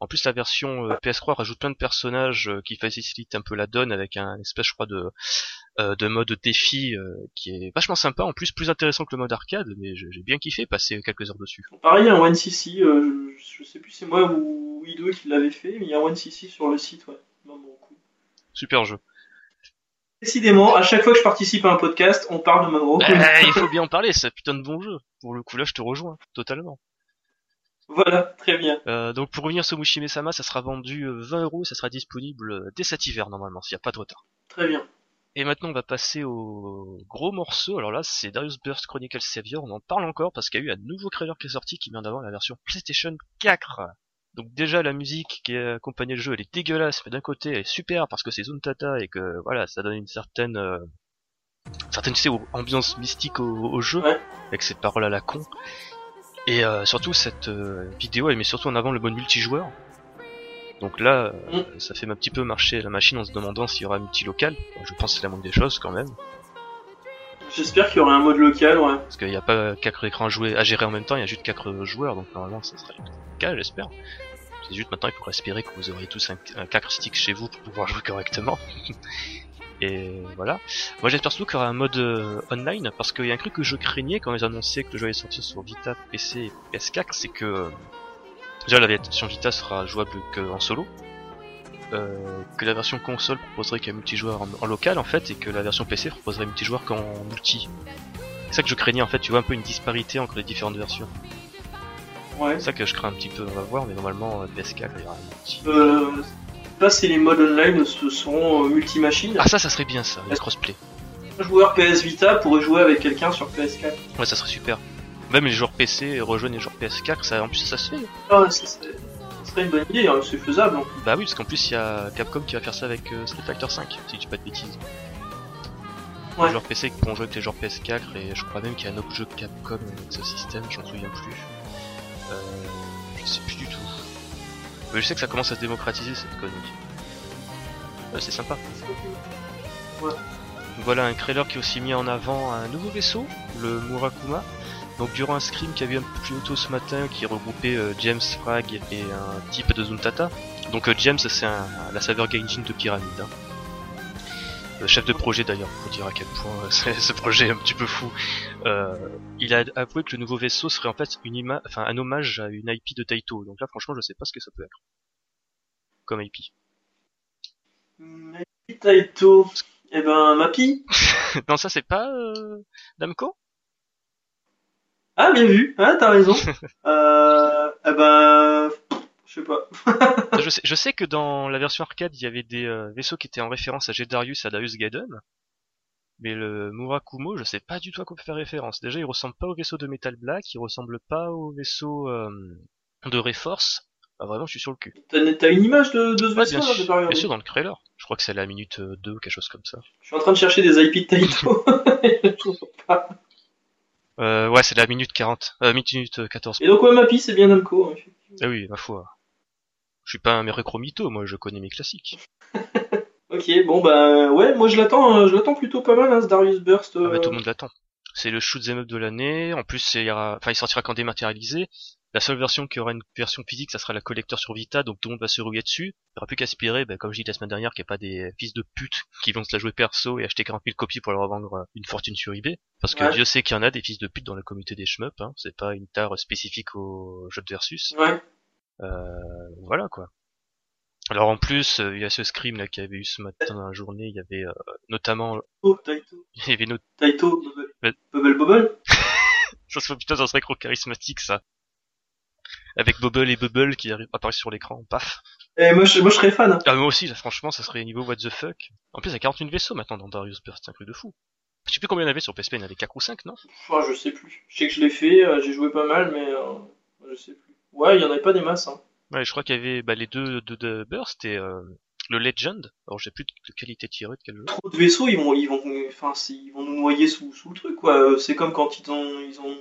En plus, la version euh, PS3 rajoute plein de personnages euh, qui facilitent un peu la donne avec un espèce, je crois, de euh, de mode défi euh, qui est vachement sympa. En plus, plus intéressant que le mode arcade, mais j'ai bien kiffé passer quelques heures dessus. Pareil, un OneCC, euh, je, je sais plus si c'est moi ou Ido qui l'avait fait, mais il y a un OneCC sur le site, ouais. Non, bon, cool. Super jeu. Décidément, à chaque fois que je participe à un podcast, on parle de Mamro. Bah, il faut bien en parler, c'est un putain de bon jeu. Pour le coup, là, je te rejoins totalement. Voilà, très bien. Euh, donc pour revenir sur Mushime Sama, ça sera vendu euh, 20 euros, ça sera disponible euh, dès cet hiver normalement, s'il n'y a pas de retard. Très bien. Et maintenant on va passer au gros morceau, alors là c'est Darius Burst Chronicle Savior, on en parle encore parce qu'il y a eu un nouveau trailer qui est sorti qui vient d'avoir la version PlayStation 4. Donc déjà la musique qui a accompagné le jeu elle est dégueulasse, mais d'un côté elle est super parce que c'est Zuntata et que voilà ça donne une certaine euh, certaine tu sais, ambiance mystique au, au jeu Ouais. avec ces paroles à la con. Et euh, surtout cette euh, vidéo elle met surtout en avant le mode multijoueur. Donc là, euh, ça fait un petit peu marcher la machine en se demandant s'il y aura un multi-local. Je pense que c'est la moindre des choses quand même. J'espère qu'il y aura un mode local, ouais. Parce qu'il n'y a pas quatre écrans joués à gérer en même temps, il y a juste quatre joueurs, donc normalement ça serait le cas, j'espère. C'est juste maintenant il faudra espérer que vous aurez tous un, un 4 stick chez vous pour pouvoir jouer correctement. Et voilà. Moi j'espère surtout qu'il y aura un mode euh, online, parce qu'il y a un truc que je craignais quand ils annonçaient que le jeu allait sortir sur Vita, PC et PS4, c'est que euh, déjà la version Vita sera jouable qu'en solo. Euh, que la version console proposerait qu'un multijoueur en, en local en fait et que la version PC proposerait un multijoueur qu'en multi. C'est ça que je craignais en fait, tu vois un peu une disparité entre les différentes versions. Ouais. C'est ça que je crains un petit peu, on va voir, mais normalement euh, PS4 il y aura un multi. Euh, là, si les modes online ce seront euh, multi-machines. Ah ça ça serait bien ça, le crossplay. Un joueur PS Vita pourrait jouer avec quelqu'un sur PS4. Ouais ça serait super. Même les joueurs PC rejoignent les joueurs PS4, ça, en plus ça se fait. Ah, ça serait, ça serait une bonne idée, hein, c'est faisable. en plus. Bah oui, parce qu'en plus il y a Capcom qui va faire ça avec euh, Street Fighter 5, si je dis pas de bêtises. Ouais. Les joueurs PC qui pourront jouer avec les joueurs PS4 et je crois même qu'il y a un autre jeu Capcom avec ce système, j'en souviens plus. Euh, je sais plus du tout. Mais je sais que ça commence à se démocratiser cette connerie. Ouais, c'est sympa. Voilà un trailer qui a aussi mis en avant un nouveau vaisseau, le Murakuma. Donc durant un scrim qui a eu un peu plus tôt ce matin qui regroupait euh, James Frag et un type de Zuntata. Donc euh, James c'est la saveur Gaijin de Pyramide. hein. Le chef de projet d'ailleurs, pour dire à quel point euh, ce projet est un petit peu fou. Euh, il a avoué que le nouveau vaisseau serait en fait une ima enfin un hommage à une IP de Taito. Donc là franchement je sais pas ce que ça peut être. Comme IP. Mapi Taito. Eh ben, Mapi. non ça c'est pas euh, Namco? Ah, bien vu. Ah, t'as raison. euh, eh ben, je sais pas. je, sais, je sais que dans la version arcade, il y avait des euh, vaisseaux qui étaient en référence à Gedarius et à Darius Gaiden. Mais le Murakumo, je sais pas du tout à quoi faire référence. Déjà, il ressemble pas au vaisseau de Metal Black, il ressemble pas au vaisseau euh, de Reforce. Ah, vraiment, je suis sur le cul. T'as une image de, de ce Ouais, vaisseau bien, là, sûr, bien sûr, dans le trailer. Je crois que c'est à la minute 2 ou quelque chose comme ça. Je suis en train de chercher des IP de Taito. Je trouve pas. Euh, ouais, c'est la minute 40. Euh, minute 14. Et donc, ouais, Mapi, c'est bien Namco. hein. Ah oui, ma foi. Je suis pas un méréchromito, moi, je connais mes classiques. Ok, bon, bah, ouais, moi je l'attends, euh, je l'attends plutôt pas mal, hein, ce Darius Burst. Ah bah, euh, tout le monde l'attend. C'est le shoot 'em up de l'année. En plus, c'est- il y aura- enfin, il sortira qu'en dématérialisé. La seule version qui aura une version physique, ça sera la collector sur Vita, donc tout le monde va se rouiller dessus. Il n'y aura plus qu'à aspirer, bah, comme je dis la semaine dernière, qu'il n'y a pas des fils de pute qui vont se la jouer perso et acheter 40 000 copies pour leur revendre euh, une fortune sur eBay. Parce que Ouais. Dieu sait qu'il y en a des fils de pute dans la communauté des shmups, hein. C'est pas une tare spécifique au jeu de versus. Ouais. Euh, voilà, quoi. Alors en plus, euh, il y a ce scream là qu'il y avait eu ce matin dans la journée, il y avait euh, notamment, Oh, Taito. il y avait no- Taito, Bubble. Bubble Bubble. Ça serait putain, ça serait trop charismatique ça. Avec Bubble et Bubble qui apparaissent sur l'écran, paf. Eh, moi, je, moi, je serais fan. hein. Ah moi aussi, là, franchement, ça serait niveau what the fuck. En plus, il y a 41 vaisseaux maintenant dans Darius Burst, c'est un truc de fou. Je sais plus combien il y en avait sur PSP, il y en avait 4 ou 5, non? Oh, je sais plus. Je sais que je l'ai fait, euh, j'ai joué pas mal, mais euh, je sais plus. Ouais, il y en avait pas des masses. Hein. Ouais, je crois qu'il y avait bah, les deux de, de Burst et euh, le Legend. Alors, j'ai plus de, qualité tirée de quel jeu. Trop de vaisseaux, ils vont, ils vont, enfin, ils vont nous noyer sous, sous le truc, quoi. Euh, C'est comme quand ils ont, ils ont,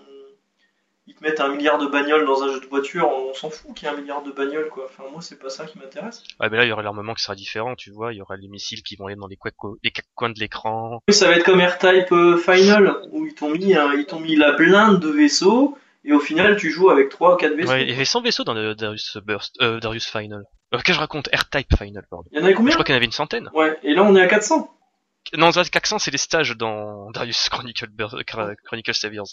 ils te mettent un milliard de bagnoles dans un jeu de voiture, on s'en fout qu'il y ait un milliard de bagnoles, quoi. Enfin, moi, c'est pas ça qui m'intéresse. Ouais, mais là, il y aura l'armement qui sera différent, tu vois. Il y aura les missiles qui vont aller dans les, coins- les quatre coins de l'écran. Ça va être comme R-Type euh, Final, où ils t'ont mis, ils t'ont mis la blinde de vaisseaux, et au final tu joues avec 3 ou 4 vaisseaux. Ouais, il y avait 100 vaisseaux dans le Darius Burst, euh, Darius Final. Euh, que je raconte? R-Type Final, pardon. Il y en avait Je combien crois qu'il y en avait une centaine. Ouais, et là on est à 400. Non, 400 c'est les stages dans Darius Chronicle, Burst, Chronicle Saviors.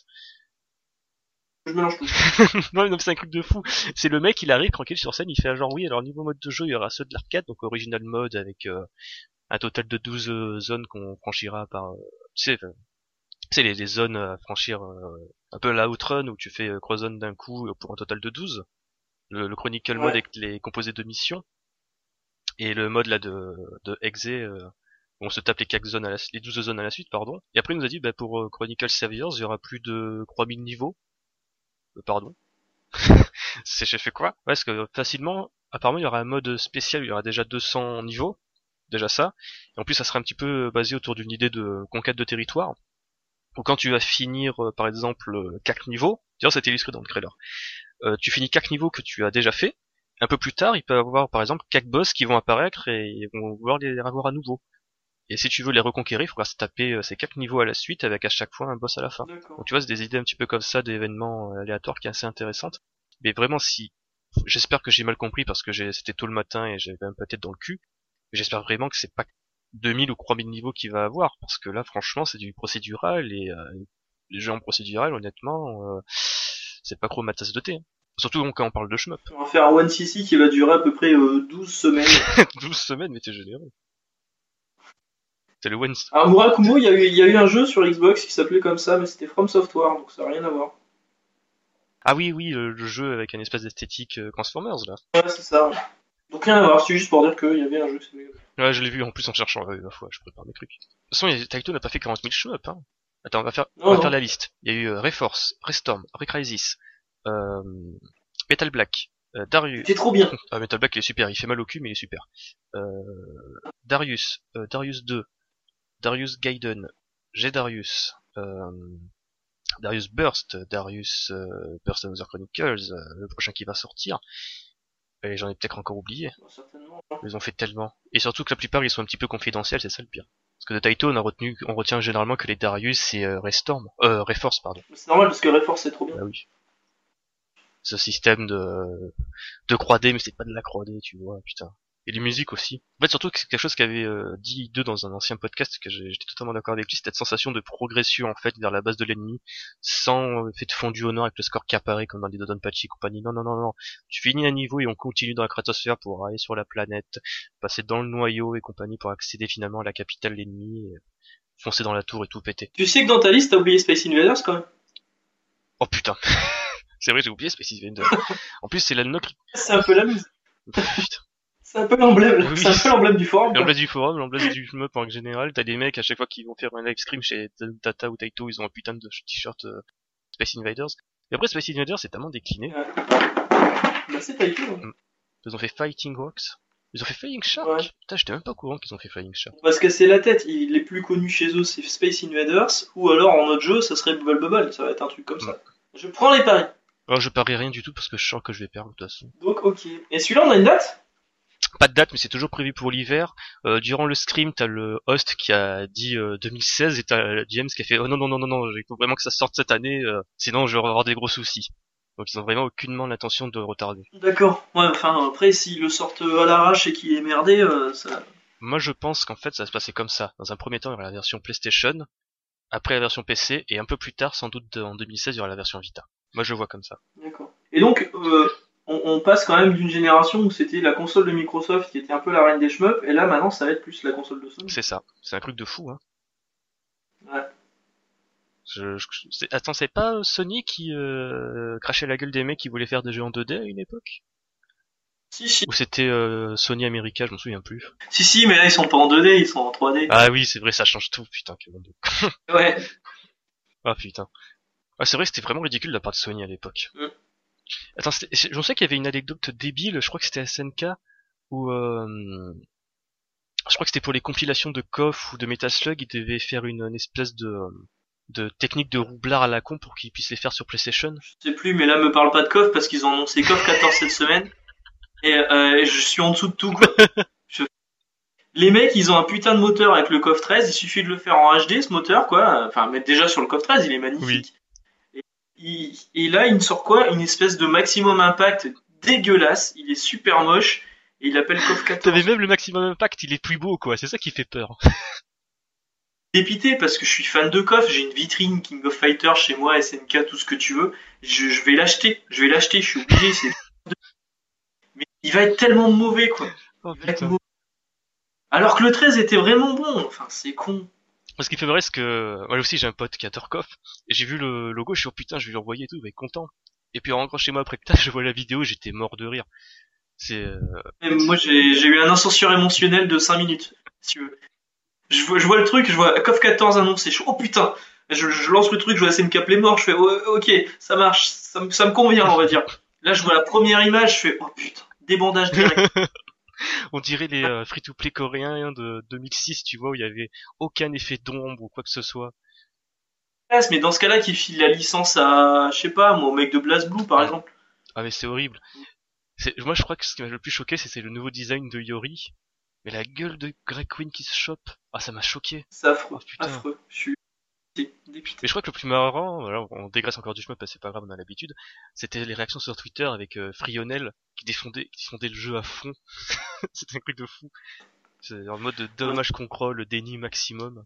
Je mélange tout. non, non, c'est un truc de fou. C'est le mec, il arrive tranquille sur scène, il fait un genre oui, alors niveau mode de jeu, il y aura ceux de l'arcade, donc original mode avec euh, un total de 12 euh, zones qu'on franchira par euh, tu sais euh, tu sais les, les zones à franchir euh, un peu la outrun où tu fais euh, trois zones d'un coup euh, pour un total de 12. Le, le Chronicle mode avec les composés de missions et le mode là de de Exe euh, où on se tape les quatre zones à la, les 12 zones à la suite pardon. Et après il nous a dit bah pour euh, Chronicle Saviors, il y aura plus de 3000 niveaux. Euh, pardon. c'est j'ai fait quoi? Ouais, parce que facilement, apparemment, il y aura un mode spécial, il y aura déjà 200 niveaux, déjà ça. Et en plus, ça sera un petit peu basé autour d'une idée de conquête de territoire. Ou quand tu vas finir, euh, par exemple, euh, quatre niveaux, d'ailleurs, c'est illustré dans le trailer. Euh, tu finis quatre niveaux que tu as déjà fait. Un peu plus tard, il peut y avoir, par exemple, quatre boss qui vont apparaître et ils vont vouloir les revoir à nouveau. Et si tu veux les reconquérir, il faudra se taper euh, ces quatre niveaux à la suite avec à chaque fois un boss à la fin. Donc tu vois, c'est des idées un petit peu comme ça, d'événements euh, aléatoires qui est assez intéressantes. Mais vraiment, si, j'espère que j'ai mal compris parce que j'ai- c'était tôt le matin et j'avais un peu la tête dans le cul. Mais j'espère vraiment que c'est pas 2000 ou 3000 niveaux qu'il va avoir parce que là, franchement, c'est du procédural et euh, les jeux en procédural, honnêtement, euh, c'est pas trop ma tasse de thé. hein. Surtout quand on parle de shmup. On va faire un One CC qui va durer à peu près euh, 12 semaines. 12 semaines, mais t'es généreux. C'est le one. À Murakumo, il y, a eu, il y a eu un jeu sur Xbox qui s'appelait comme ça, mais c'était From Software, donc ça n'a rien à voir. Ah oui, oui, le, le jeu avec un espèce d'esthétique euh, Transformers là. Ouais, c'est ça. Donc rien à voir, c'est juste pour dire qu'il y avait un jeu qui. Ouais, je l'ai vu en plus en cherchant. Ouais, ma foi, je prépare mes trucs. De toute façon, Taito n'a pas fait 40 000 shmup. Hein. Attends, on va faire, on va non. faire la liste. Il y a eu euh, Reforce, Restorm, Recrisis, euh, Metal Black, euh, Darius. C'était trop bien. Ah, Metal Black il est super. Il fait mal au cul, mais il est super. Euh, Darius, euh, Darius 2, Darius Gaiden, J'ai Darius, euh, Darius Burst, Darius euh, Burst Another Chronicles, euh, le prochain qui va sortir. Et j'en ai peut-être encore oublié. Certainement. Ils ont fait tellement. Et surtout que la plupart ils sont un petit peu confidentiels, c'est ça le pire. Parce que de Taito on a retenu, on retient généralement que les Darius et euh, Restorm, euh, Reforce pardon. C'est normal parce que Reforce c'est trop bien. Bah oui. Ce système de de 3D mais c'est pas de la 3D tu vois putain. Et les musiques aussi. En fait surtout que c'est quelque chose qu'avait euh, dit deux dans un ancien podcast que j'étais totalement d'accord avec lui, cette sensation de progression en fait vers la base de l'ennemi sans euh, effet de fondu au nord avec le score qui apparaît comme dans les Dodonpachi et compagnie. Non non non non. Tu finis un niveau et on continue dans la cratosphère pour aller sur la planète, passer dans le noyau et compagnie pour accéder finalement à la capitale de l'ennemi, et foncer dans la tour et tout péter. Tu sais que dans ta liste, t'as oublié Space Invaders quand même Oh putain. c'est vrai j'ai oublié Space Invaders. En plus c'est la note C'est un peu la musique. Putain. C'est un peu l'emblème. Oui. C'est un peu l'emblème du forum. L'emblème du forum, l'emblème du shmup en général, t'as des mecs à chaque fois qu'ils vont faire un live stream chez Tata ou Taito, ils ont un putain de t-shirt euh, Space Invaders. Et après Space Invaders c'est tellement décliné. Bah, c'est Taito. hein. Ils ont fait Fighting Rocks. Ils ont fait Flying Shark. Ouais. Putain, j'étais même pas au courant qu'ils ont fait Flying Shark. Parce que c'est la tête. Il est plus connu chez eux, c'est Space Invaders. Ou alors en autre jeu, ça serait Bubble Bubble. Ça va être un truc comme ça. Je prends les paris. Alors je parie rien du tout parce que je sens que je vais perdre de toute façon. Donc, ok. Et celui-là, on a une date Pas de date, mais c'est toujours prévu pour l'hiver. Euh, durant le stream, t'as le host qui a dit euh, 2016 et t'as James qui a fait oh non non non non non, il faut vraiment que ça sorte cette année, euh, sinon je vais avoir des gros soucis. Donc ils ont vraiment aucunement l'intention de retarder. D'accord. Ouais, enfin, après, s'ils le sortent à l'arrache et qu'il est merdé, euh, ça. Moi je pense qu'en fait ça va se passer comme ça. Dans un premier temps il y aura la version PlayStation, après la version PC et un peu plus tard, sans doute en 2016, il y aura la version Vita. Moi je vois comme ça. D'accord. Et donc, euh, on, on passe quand même d'une génération où c'était la console de Microsoft qui était un peu la reine des shmups, et là, maintenant, ça va être plus la console de Sony. C'est ça. C'est un truc de fou hein. Ouais. Je, je- c'est- Attends, c'est pas euh, Sony qui euh, crachait la gueule des mecs qui voulaient faire des jeux en 2D à une époque? Si, si. Ou c'était euh, Sony America, je m'en souviens plus. Si, si, mais là, ils sont pas en 2D, ils sont en 3D. Ah oui, c'est vrai, ça change tout, putain. quel monde de- Ouais. Ah putain. Ah c'est vrai, c'était vraiment ridicule de la part de Sony à l'époque. Mm. Attends, c'était- je sais qu'il y avait une anecdote débile, je crois que c'était SNK, où... Euh, je crois que c'était pour les compilations de KOF ou de Metal Slug, ils devaient faire une, une espèce de, de technique de roublard à la con pour qu'ils puissent les faire sur PlayStation. Je sais plus, mais là, me parle pas de KOF parce qu'ils ont annoncé KOF 14 cette semaine. Et, euh, et je suis en dessous de tout, quoi. Je- Les mecs, ils ont un putain de moteur avec le KOF 13, il suffit de le faire en HD, ce moteur, quoi. Enfin, mettre déjà sur le KOF 13, il est magnifique. Il- et là, il me sort quoi Une espèce de maximum impact dégueulasse. Il est super moche. Et il appelle KOF 14. T'avais même le maximum impact, il est plus beau quoi, c'est ça qui fait peur. dépité parce que je suis fan de KOF, j'ai une vitrine King of Fighters chez moi, SNK, tout ce que tu veux. Je, je vais l'acheter, je vais l'acheter, je suis obligé. c'est- Mais il va être tellement mauvais quoi. Oh, Il va être putain. mauvais. Alors que le 13 était vraiment bon. Enfin, c'est con. Ce qui fait vrai, c'est que moi aussi j'ai un pote qui a Turkov, et j'ai vu le logo, je suis oh putain, je vais lui envoyer et tout, il va être content. Et puis en rentrant chez moi après que je vois la vidéo, j'étais mort de rire. C'est euh, moi, j'ai eu un ascenseur émotionnel de 5 minutes, si tu veux. Je vois, je vois le truc, je vois KOF 14 annoncé, je suis oh putain. Je, je lance le truc, je vois SNK Play mort, je fais ok, ça marche, ça, me- ça me convient, on va dire. Là, je vois la première image, je fais oh putain, débandage direct. on dirait les euh, free-to-play coréens de 2006, tu vois, où il y avait aucun effet d'ombre ou quoi que ce soit. Yes, mais dans ce cas-là, qui file la licence à, je sais pas, moi, au mec de BlazBlue, par exemple. Ah mais c'est horrible. C'est- Moi je crois que ce qui m'a le plus choqué c'était le nouveau design de Yori. Mais la gueule de Greg Queen qui se chope, ah ça m'a choqué. C'est affreux, Oh, putain. affreux. Je suis dépité. Mais je crois que le plus marrant, voilà, on dégraisse encore du chemin parce que c'est pas grave, on a l'habitude, c'était les réactions sur Twitter avec euh, Frionel qui défendait, qui défendait le jeu à fond. c'était un truc de fou. C'est en mode de dommage qu'on croit, le déni maximum.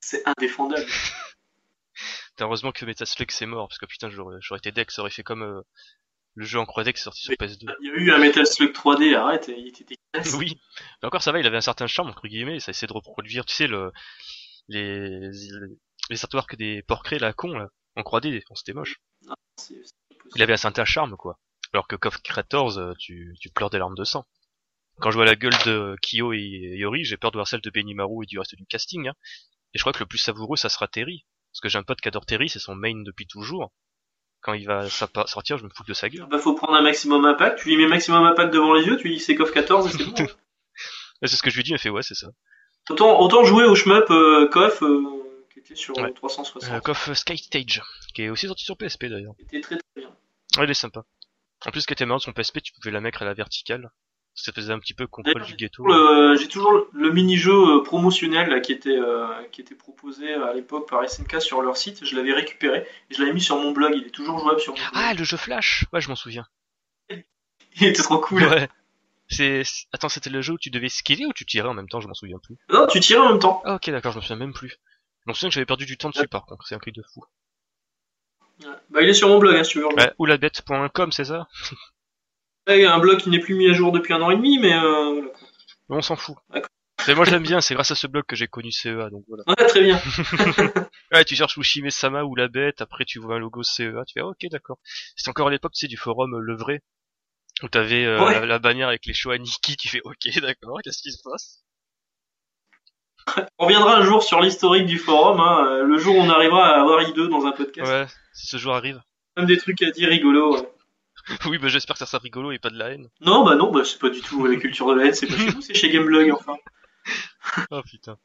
C'est indéfendable. Heureusement que Metaslug c'est mort parce que putain j'aurais été deck, ça aurait fait comme euh, le jeu en croix deck sorti sur Mais- PS2. Il y a eu un Metal Slug 3D, arrête, il était dégueulasse. Oui, mais encore ça va, il avait un certain charme entre guillemets, ça essayait de reproduire, tu sais le les les artworks des portraits là con là en 3D, bon, c'était moche. Impossible. Il avait un certain charme quoi. Alors que KOF 14, euh, tu tu pleures des larmes de sang. Quand je vois la gueule de Kyo et Yori, j'ai peur de voir celle de Benimaru et du reste du casting. Hein. Et je crois que le plus savoureux, ça sera Terry. Parce que j'ai un pote qui adore Terry, c'est son main depuis toujours. Quand il va sortir, je me fous de sa gueule. Bah, faut prendre un maximum impact, tu lui mets maximum impact devant les yeux, tu lui dis c'est KOF 14 et c'est bon. c'est ce que je lui dis, il fait ouais, c'est ça. Autant, autant jouer au shmup euh, KOF euh, qui était sur Ouais. 360. Euh, KOF Sky Stage, qui est aussi sorti sur PSP d'ailleurs. Qui était très très bien. Ouais, il est sympa. En plus, ce qui était marrant son PSP, tu pouvais la mettre à la verticale. Ça faisait un petit peu contrôle du ghetto. Le- J'ai toujours le mini-jeu euh, promotionnel là, qui, était, euh, qui était proposé à l'époque par SNK sur leur site. Je l'avais récupéré et je l'avais mis sur mon blog. Il est toujours jouable sur mon blog. Ah, le jeu Flash Ouais, je m'en souviens. Il était trop cool. Ouais. C'est... Attends, c'était le jeu où tu devais skiller ou tu tirais en même temps, je m'en souviens plus. Non, tu tirais en même temps. Ah ok, d'accord, je m'en souviens même plus. Je m'en souviens que j'avais perdu du temps dessus par contre, c'est un truc de fou. Ouais. Bah, il est sur mon blog, hein, si tu veux. Ouais, oulabette.com, c'est ça? Ouais, un blog qui n'est plus mis à jour depuis un an et demi, mais euh, voilà. quoi. Mais on s'en fout. Mais moi je l'aime bien, c'est grâce à ce blog que j'ai connu CEA, donc voilà. Ouais, très bien. Ouais, tu cherches Ushime Sama ou la bête, après tu vois un logo CEA, tu fais ah, ok d'accord. C'est encore à l'époque, tu sais, du forum euh, Le Vrai, où t'avais euh, Ouais. la, la bannière avec les choix Nikki, tu fais ok d'accord, qu'est-ce qui se passe? On reviendra un jour sur l'historique du forum, hein, euh, le jour où on arrivera à avoir I2 dans un podcast. Ouais, si ce jour arrive. Même des trucs à dire rigolos. ouais. oui, bah j'espère que ça sera rigolo et pas de la haine. Non, bah non, bah c'est pas du tout la culture de la haine, c'est pas chez nous, c'est chez Gameblog, enfin. Oh putain.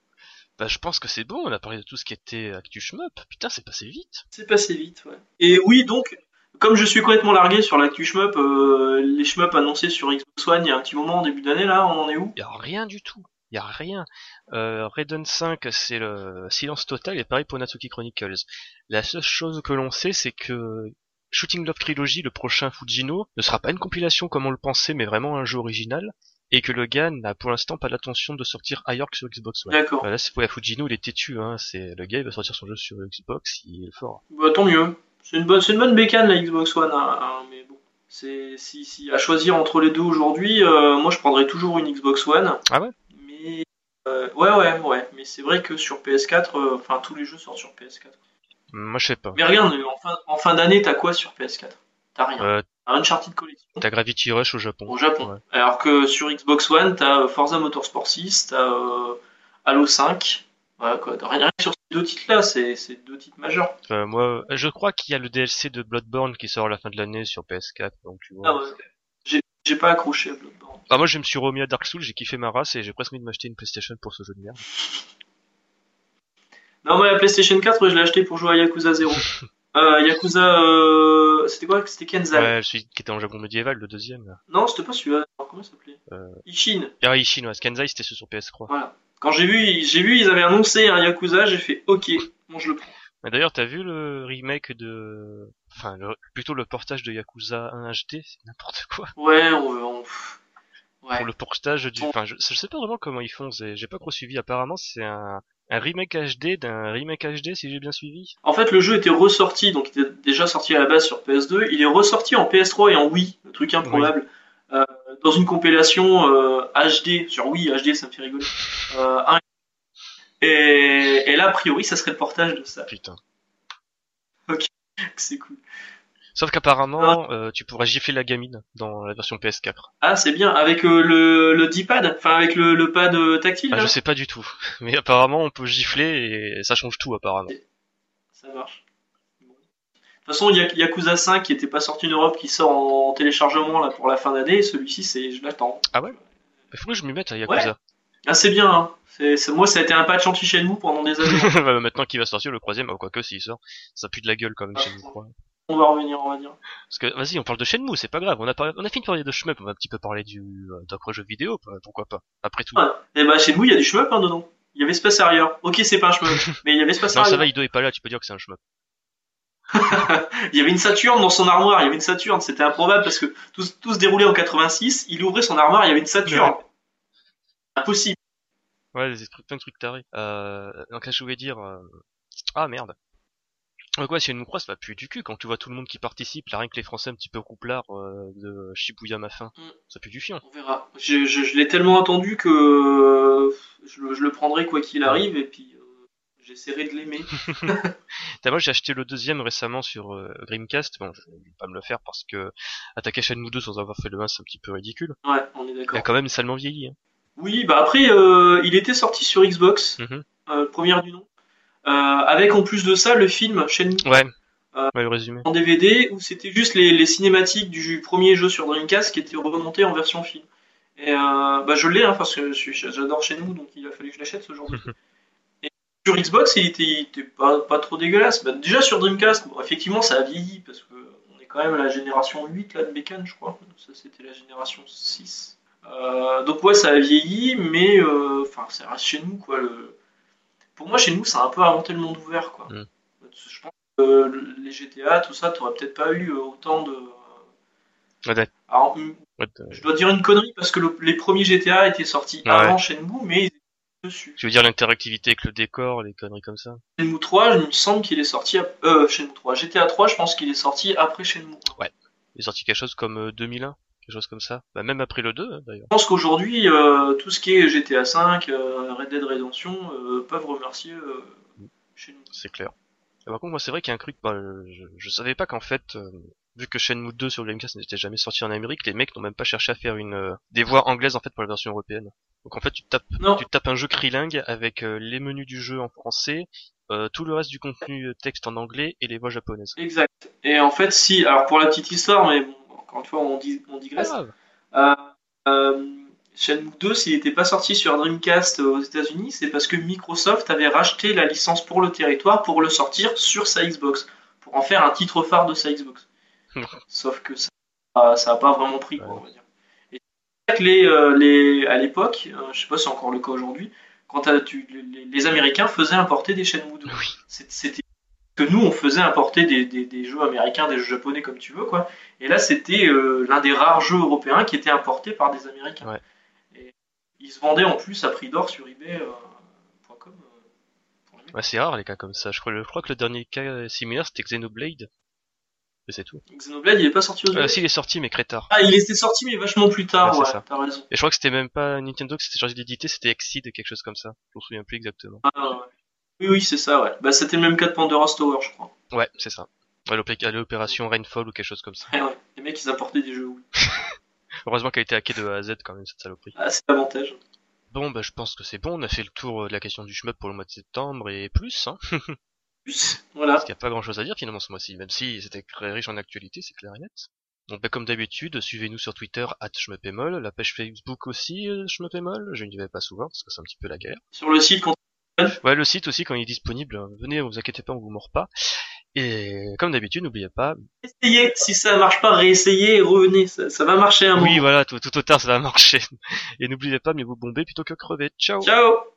Bah je pense que c'est bon, on a parlé de tout ce qui était Actu Shmup. Putain, c'est passé vite. C'est passé vite, ouais. Et oui, donc, comme je suis complètement largué sur l'actu shmup, euh, les shmup annoncés sur Xbox One il y a un petit moment, en début d'année, là, on en est où? Y a rien du tout. Y a rien. Euh, Raiden 5, c'est le silence total et pareil pour Natsuki Chronicles. La seule chose que l'on sait, c'est que Shooting Love Trilogy, le prochain Fujino, ne sera pas une compilation comme on le pensait, mais vraiment un jeu original, et que le gars n'a pour l'instant pas l'intention de sortir ailleurs que sur Xbox One. D'accord. Voilà, c'est pour la Fujino, il est têtu, hein. C'est le gars, il va sortir son jeu sur Xbox, il est fort. Bah tant mieux. C'est une bonne, c'est une bonne bécane la Xbox One, hein, hein, mais bon. C'est si, si à choisir entre les deux aujourd'hui, euh, moi je prendrais toujours une Xbox One. Ah ouais? Mais euh, ouais ouais ouais, mais c'est vrai que sur PS4, euh, enfin tous les jeux sortent sur PS4. Moi, je sais pas. Mais regarde, en fin, en fin d'année, t'as quoi sur PS4 T'as rien. Uncharted Collection t'as Gravity Rush au Japon. au Japon. Ouais. Alors que sur Xbox One, t'as Forza Motorsport 6, t'as euh, Halo 5. Voilà quoi. T'as rien que sur deux titres-là, c'est c'est deux titres majeurs. Enfin, moi, je crois qu'il y a le DLC de Bloodborne qui sort à la fin de l'année sur PS4, donc tu vois. Ah ouais. J'ai pas accroché à Bloodborne. Ah, moi, je me suis remis à Dark Souls, j'ai kiffé ma race et j'ai presque envie de m'acheter une PlayStation pour ce jeu de merde. Non, moi la PlayStation 4, je l'ai acheté pour jouer à Yakuza 0. euh, Yakuza. Euh... C'était quoi? C'était Kenzai. Ouais, celui qui était en Japon médiéval, le deuxième. là. Non, c'était pas celui-là. Comment il s'appelait Euh. Ishin. Ah, Ishin, ouais, Skanzai, c'était ceux sur PS3. Voilà. Quand j'ai vu, j'ai vu, ils avaient annoncé un Yakuza, j'ai fait OK, bon, je le prends. Mais D'ailleurs, t'as vu le remake de, enfin, le- plutôt le portage de Yakuza 1 HD, c'est n'importe quoi. Ouais, on, ouais. Pour le portage du, enfin, je, je sais pas vraiment comment ils font. J'ai pas trop suivi. Apparemment, c'est un, un remake HD d'un remake HD, si j'ai bien suivi. En fait, le jeu était ressorti, donc il était déjà sorti à la base sur PS2. Il est ressorti en PS3 et en Wii, le truc improbable, euh, dans une compilation euh, HD sur Wii. HD, ça me fait rigoler. Euh, un- et, et là, a priori, ça serait le portage de ça. Putain. C'est cool. Sauf qu'apparemment, euh, tu pourras gifler la gamine dans la version PS4. Ah, c'est bien. Avec euh, le, le D-pad, enfin avec le, le pad tactile. Ah, je sais pas du tout. Mais apparemment, on peut gifler et ça change tout apparemment. Ça marche. Toute façon, il y a Yakuza 5 qui était pas sorti en Europe, qui sort en téléchargement là pour la fin d'année. Celui-ci, c'est je l'attends. Ah ouais? Il faut que je me mette à Yakuza. Ah, c'est bien. Hein. C'est, c'est- moi, ça a été un patch anti Shenmue pendant des années. Bah, Maintenant qu'il va sortir le troisième, oh, quoique s'il sort, ça pue de la gueule quand même Ah, chez nous. quoi. on va revenir, on va dire. Parce que vas-y, on parle de Shenmue, c'est pas grave. On a, on a fini de parler de shmup, on va un petit peu parler du euh, d'après jeu vidéo, bah, pourquoi pas. Après tout. Ouais. Et bah, Shenmue, il y a du shmup hein, dedans. Il y avait Space Harrier. Ok, c'est pas un shmup, mais il y avait Space Non, ça Harrier. va, Ido est pas là, tu peux dire que c'est un shmup. Il y avait une Saturne dans son armoire. Il y avait une Saturne. C'était improbable parce que tout, tout se déroulait en 86. Il ouvrait son armoire. Il y avait une Saturne. Impossible. Ouais, des trucs, plein de trucs tarés. Euh, donc là, je voulais dire, euh, ah merde. Donc ouais, Shenmue 3, ça va plus du cul quand tu vois tout le monde qui participe, là rien que les Français un petit peu rouplards euh, de Shibuya Mafin. Mm. Ça pue du fion. On verra. Je, je, je l'ai tellement attendu que euh, je, le- je le prendrai quoi qu'il arrive et puis j'essaierai de l'aimer. Moi j'ai acheté le deuxième récemment sur euh, Dreamcast. Bon, je vais pas me le faire parce que attaquer Shenmue 2 sans avoir fait le 1 c'est un petit peu ridicule. Ouais, on est Il d'accord. a quand même salement vieilli. Hein. Oui, bah après, euh, il était sorti sur Xbox, Mhm. euh, première du nom, avec en plus de ça le film Shenmue Ouais. Ouais, le résumé. en DVD où c'était juste les, les cinématiques du premier jeu sur Dreamcast qui étaient remontées en version film. Et bah je l'ai hein, parce que j'adore Shenmue donc il a fallu que je l'achète ce. Et sur Xbox il était, il était pas, pas trop dégueulasse. Bah, déjà sur Dreamcast, bon, effectivement ça a vieilli parce que on est quand même à la génération 8 là, de Bécane je crois. Ça c'était la génération 6. Euh, donc ouais ça a vieilli mais euh, enfin ça reste chez nous quoi. Le... Pour moi chez nous ça a un peu inventé le monde ouvert quoi. Mm. Je pense que euh, les GTA tout ça t'aurais peut-être pas eu euh, autant de... Alors, euh, je dois dire une connerie parce que le- les premiers GTA étaient sortis Ouais. avant Shenmue, mais ils étaient dessus. Je veux dire l'interactivité avec le décor, les conneries comme ça? Shenmue 3, il me semble qu'il est sorti. ap- Euh, Shenmue 3. GTA 3, je pense qu'il est sorti après Shenmue. 1. Il est sorti quelque chose comme euh, 2001, quelque chose comme ça. Bah, même après le 2 hein, d'ailleurs. Je pense qu'aujourd'hui, euh, tout ce qui est GTA 5, euh, Red Dead Redemption euh, peuvent remercier euh, Shenmue. C'est clair. Et par contre, moi, c'est vrai qu'il y a un truc, bah, je, je savais pas qu'en fait, euh, vu que Shenmue 2 sur Dreamcast n'était jamais sorti en Amérique, les mecs n'ont même pas cherché à faire une euh, des voix anglaises en fait pour la version européenne. Donc en fait, tu tapes, Non, tu tapes un jeu Kriling avec euh, les menus du jeu en français, euh, tout le reste du contenu euh, texte en anglais et les voix japonaises. exact. Et en fait, si, alors pour la petite histoire, mais bon, encore une fois, on, dit, on Pas digresse. Euh, euh, Shenmue 2, s'il n'était pas sorti sur Dreamcast aux États-Unis, c'est parce que Microsoft avait racheté la licence pour le territoire pour le sortir sur sa Xbox, pour en faire un titre phare de sa Xbox. Sauf que ça ça a pas vraiment pris, quoi, on va dire. Et c'est vrai que les, euh, les, à l'époque, euh, je sais pas si c'est encore le cas aujourd'hui, quand tu, les, les Américains faisaient importer des Shenmue 2. Oui. C'était que nous, on faisait importer des, des, des jeux américains, des jeux japonais, comme tu veux, quoi. Et là, c'était euh, l'un des rares jeux européens qui était importé par des Américains. Ouais. Et ils se vendaient en plus à prix d'or sur eBay.com. Ouais, c'est rare les cas comme ça. Je crois, je crois que le dernier cas similaire c'était Xenoblade. Et c'est tout. Xenoblade, il est pas sorti aux Euh, si, il est sorti, mais très tard. Ah, il était sorti, mais vachement plus tard, Ouais, ouais, c'est ça. t'as raison. Et je crois que c'était même pas Nintendo qui s'était chargé d'éditer, c'était Exceed, quelque chose comme ça. Je me souviens plus exactement. Ah, ouais. Oui, oui, c'est ça, ouais. Bah, c'était le même cas de Pandora's Tower, je crois. Ouais, c'est ça. L'opération Rainfall ou quelque chose comme ça. Ouais, ouais. Les mecs, ils apportaient des jeux. Heureusement qu'elle a été hackée de A à Z quand même, cette saloperie. Ah, c'est l'avantage. Bon, bah je pense que c'est bon, on a fait le tour euh, de la question du shmup pour le mois de septembre et plus, hein. Voilà. Parce qu'il n'y a pas grand chose à dire finalement ce mois-ci, même si c'était très riche en actualité, c'est clair et net. Donc bah, comme d'habitude, suivez-nous sur Twitter, at shmupemol, la page Facebook aussi, euh, shmupemol, je n'y vais pas souvent parce que c'est un petit peu la galère. Sur le site, quand Ouais, le site aussi quand il est disponible, euh, venez, vous inquiétez pas, on vous mord pas. Et comme d'habitude, n'oubliez pas, essayez, si ça marche pas, réessayez et revenez. Ça, ça va marcher un oui moment. voilà, tout, tout au tard ça va marcher. Et n'oubliez pas, mieux vous bomber plutôt que crever. Ciao Ciao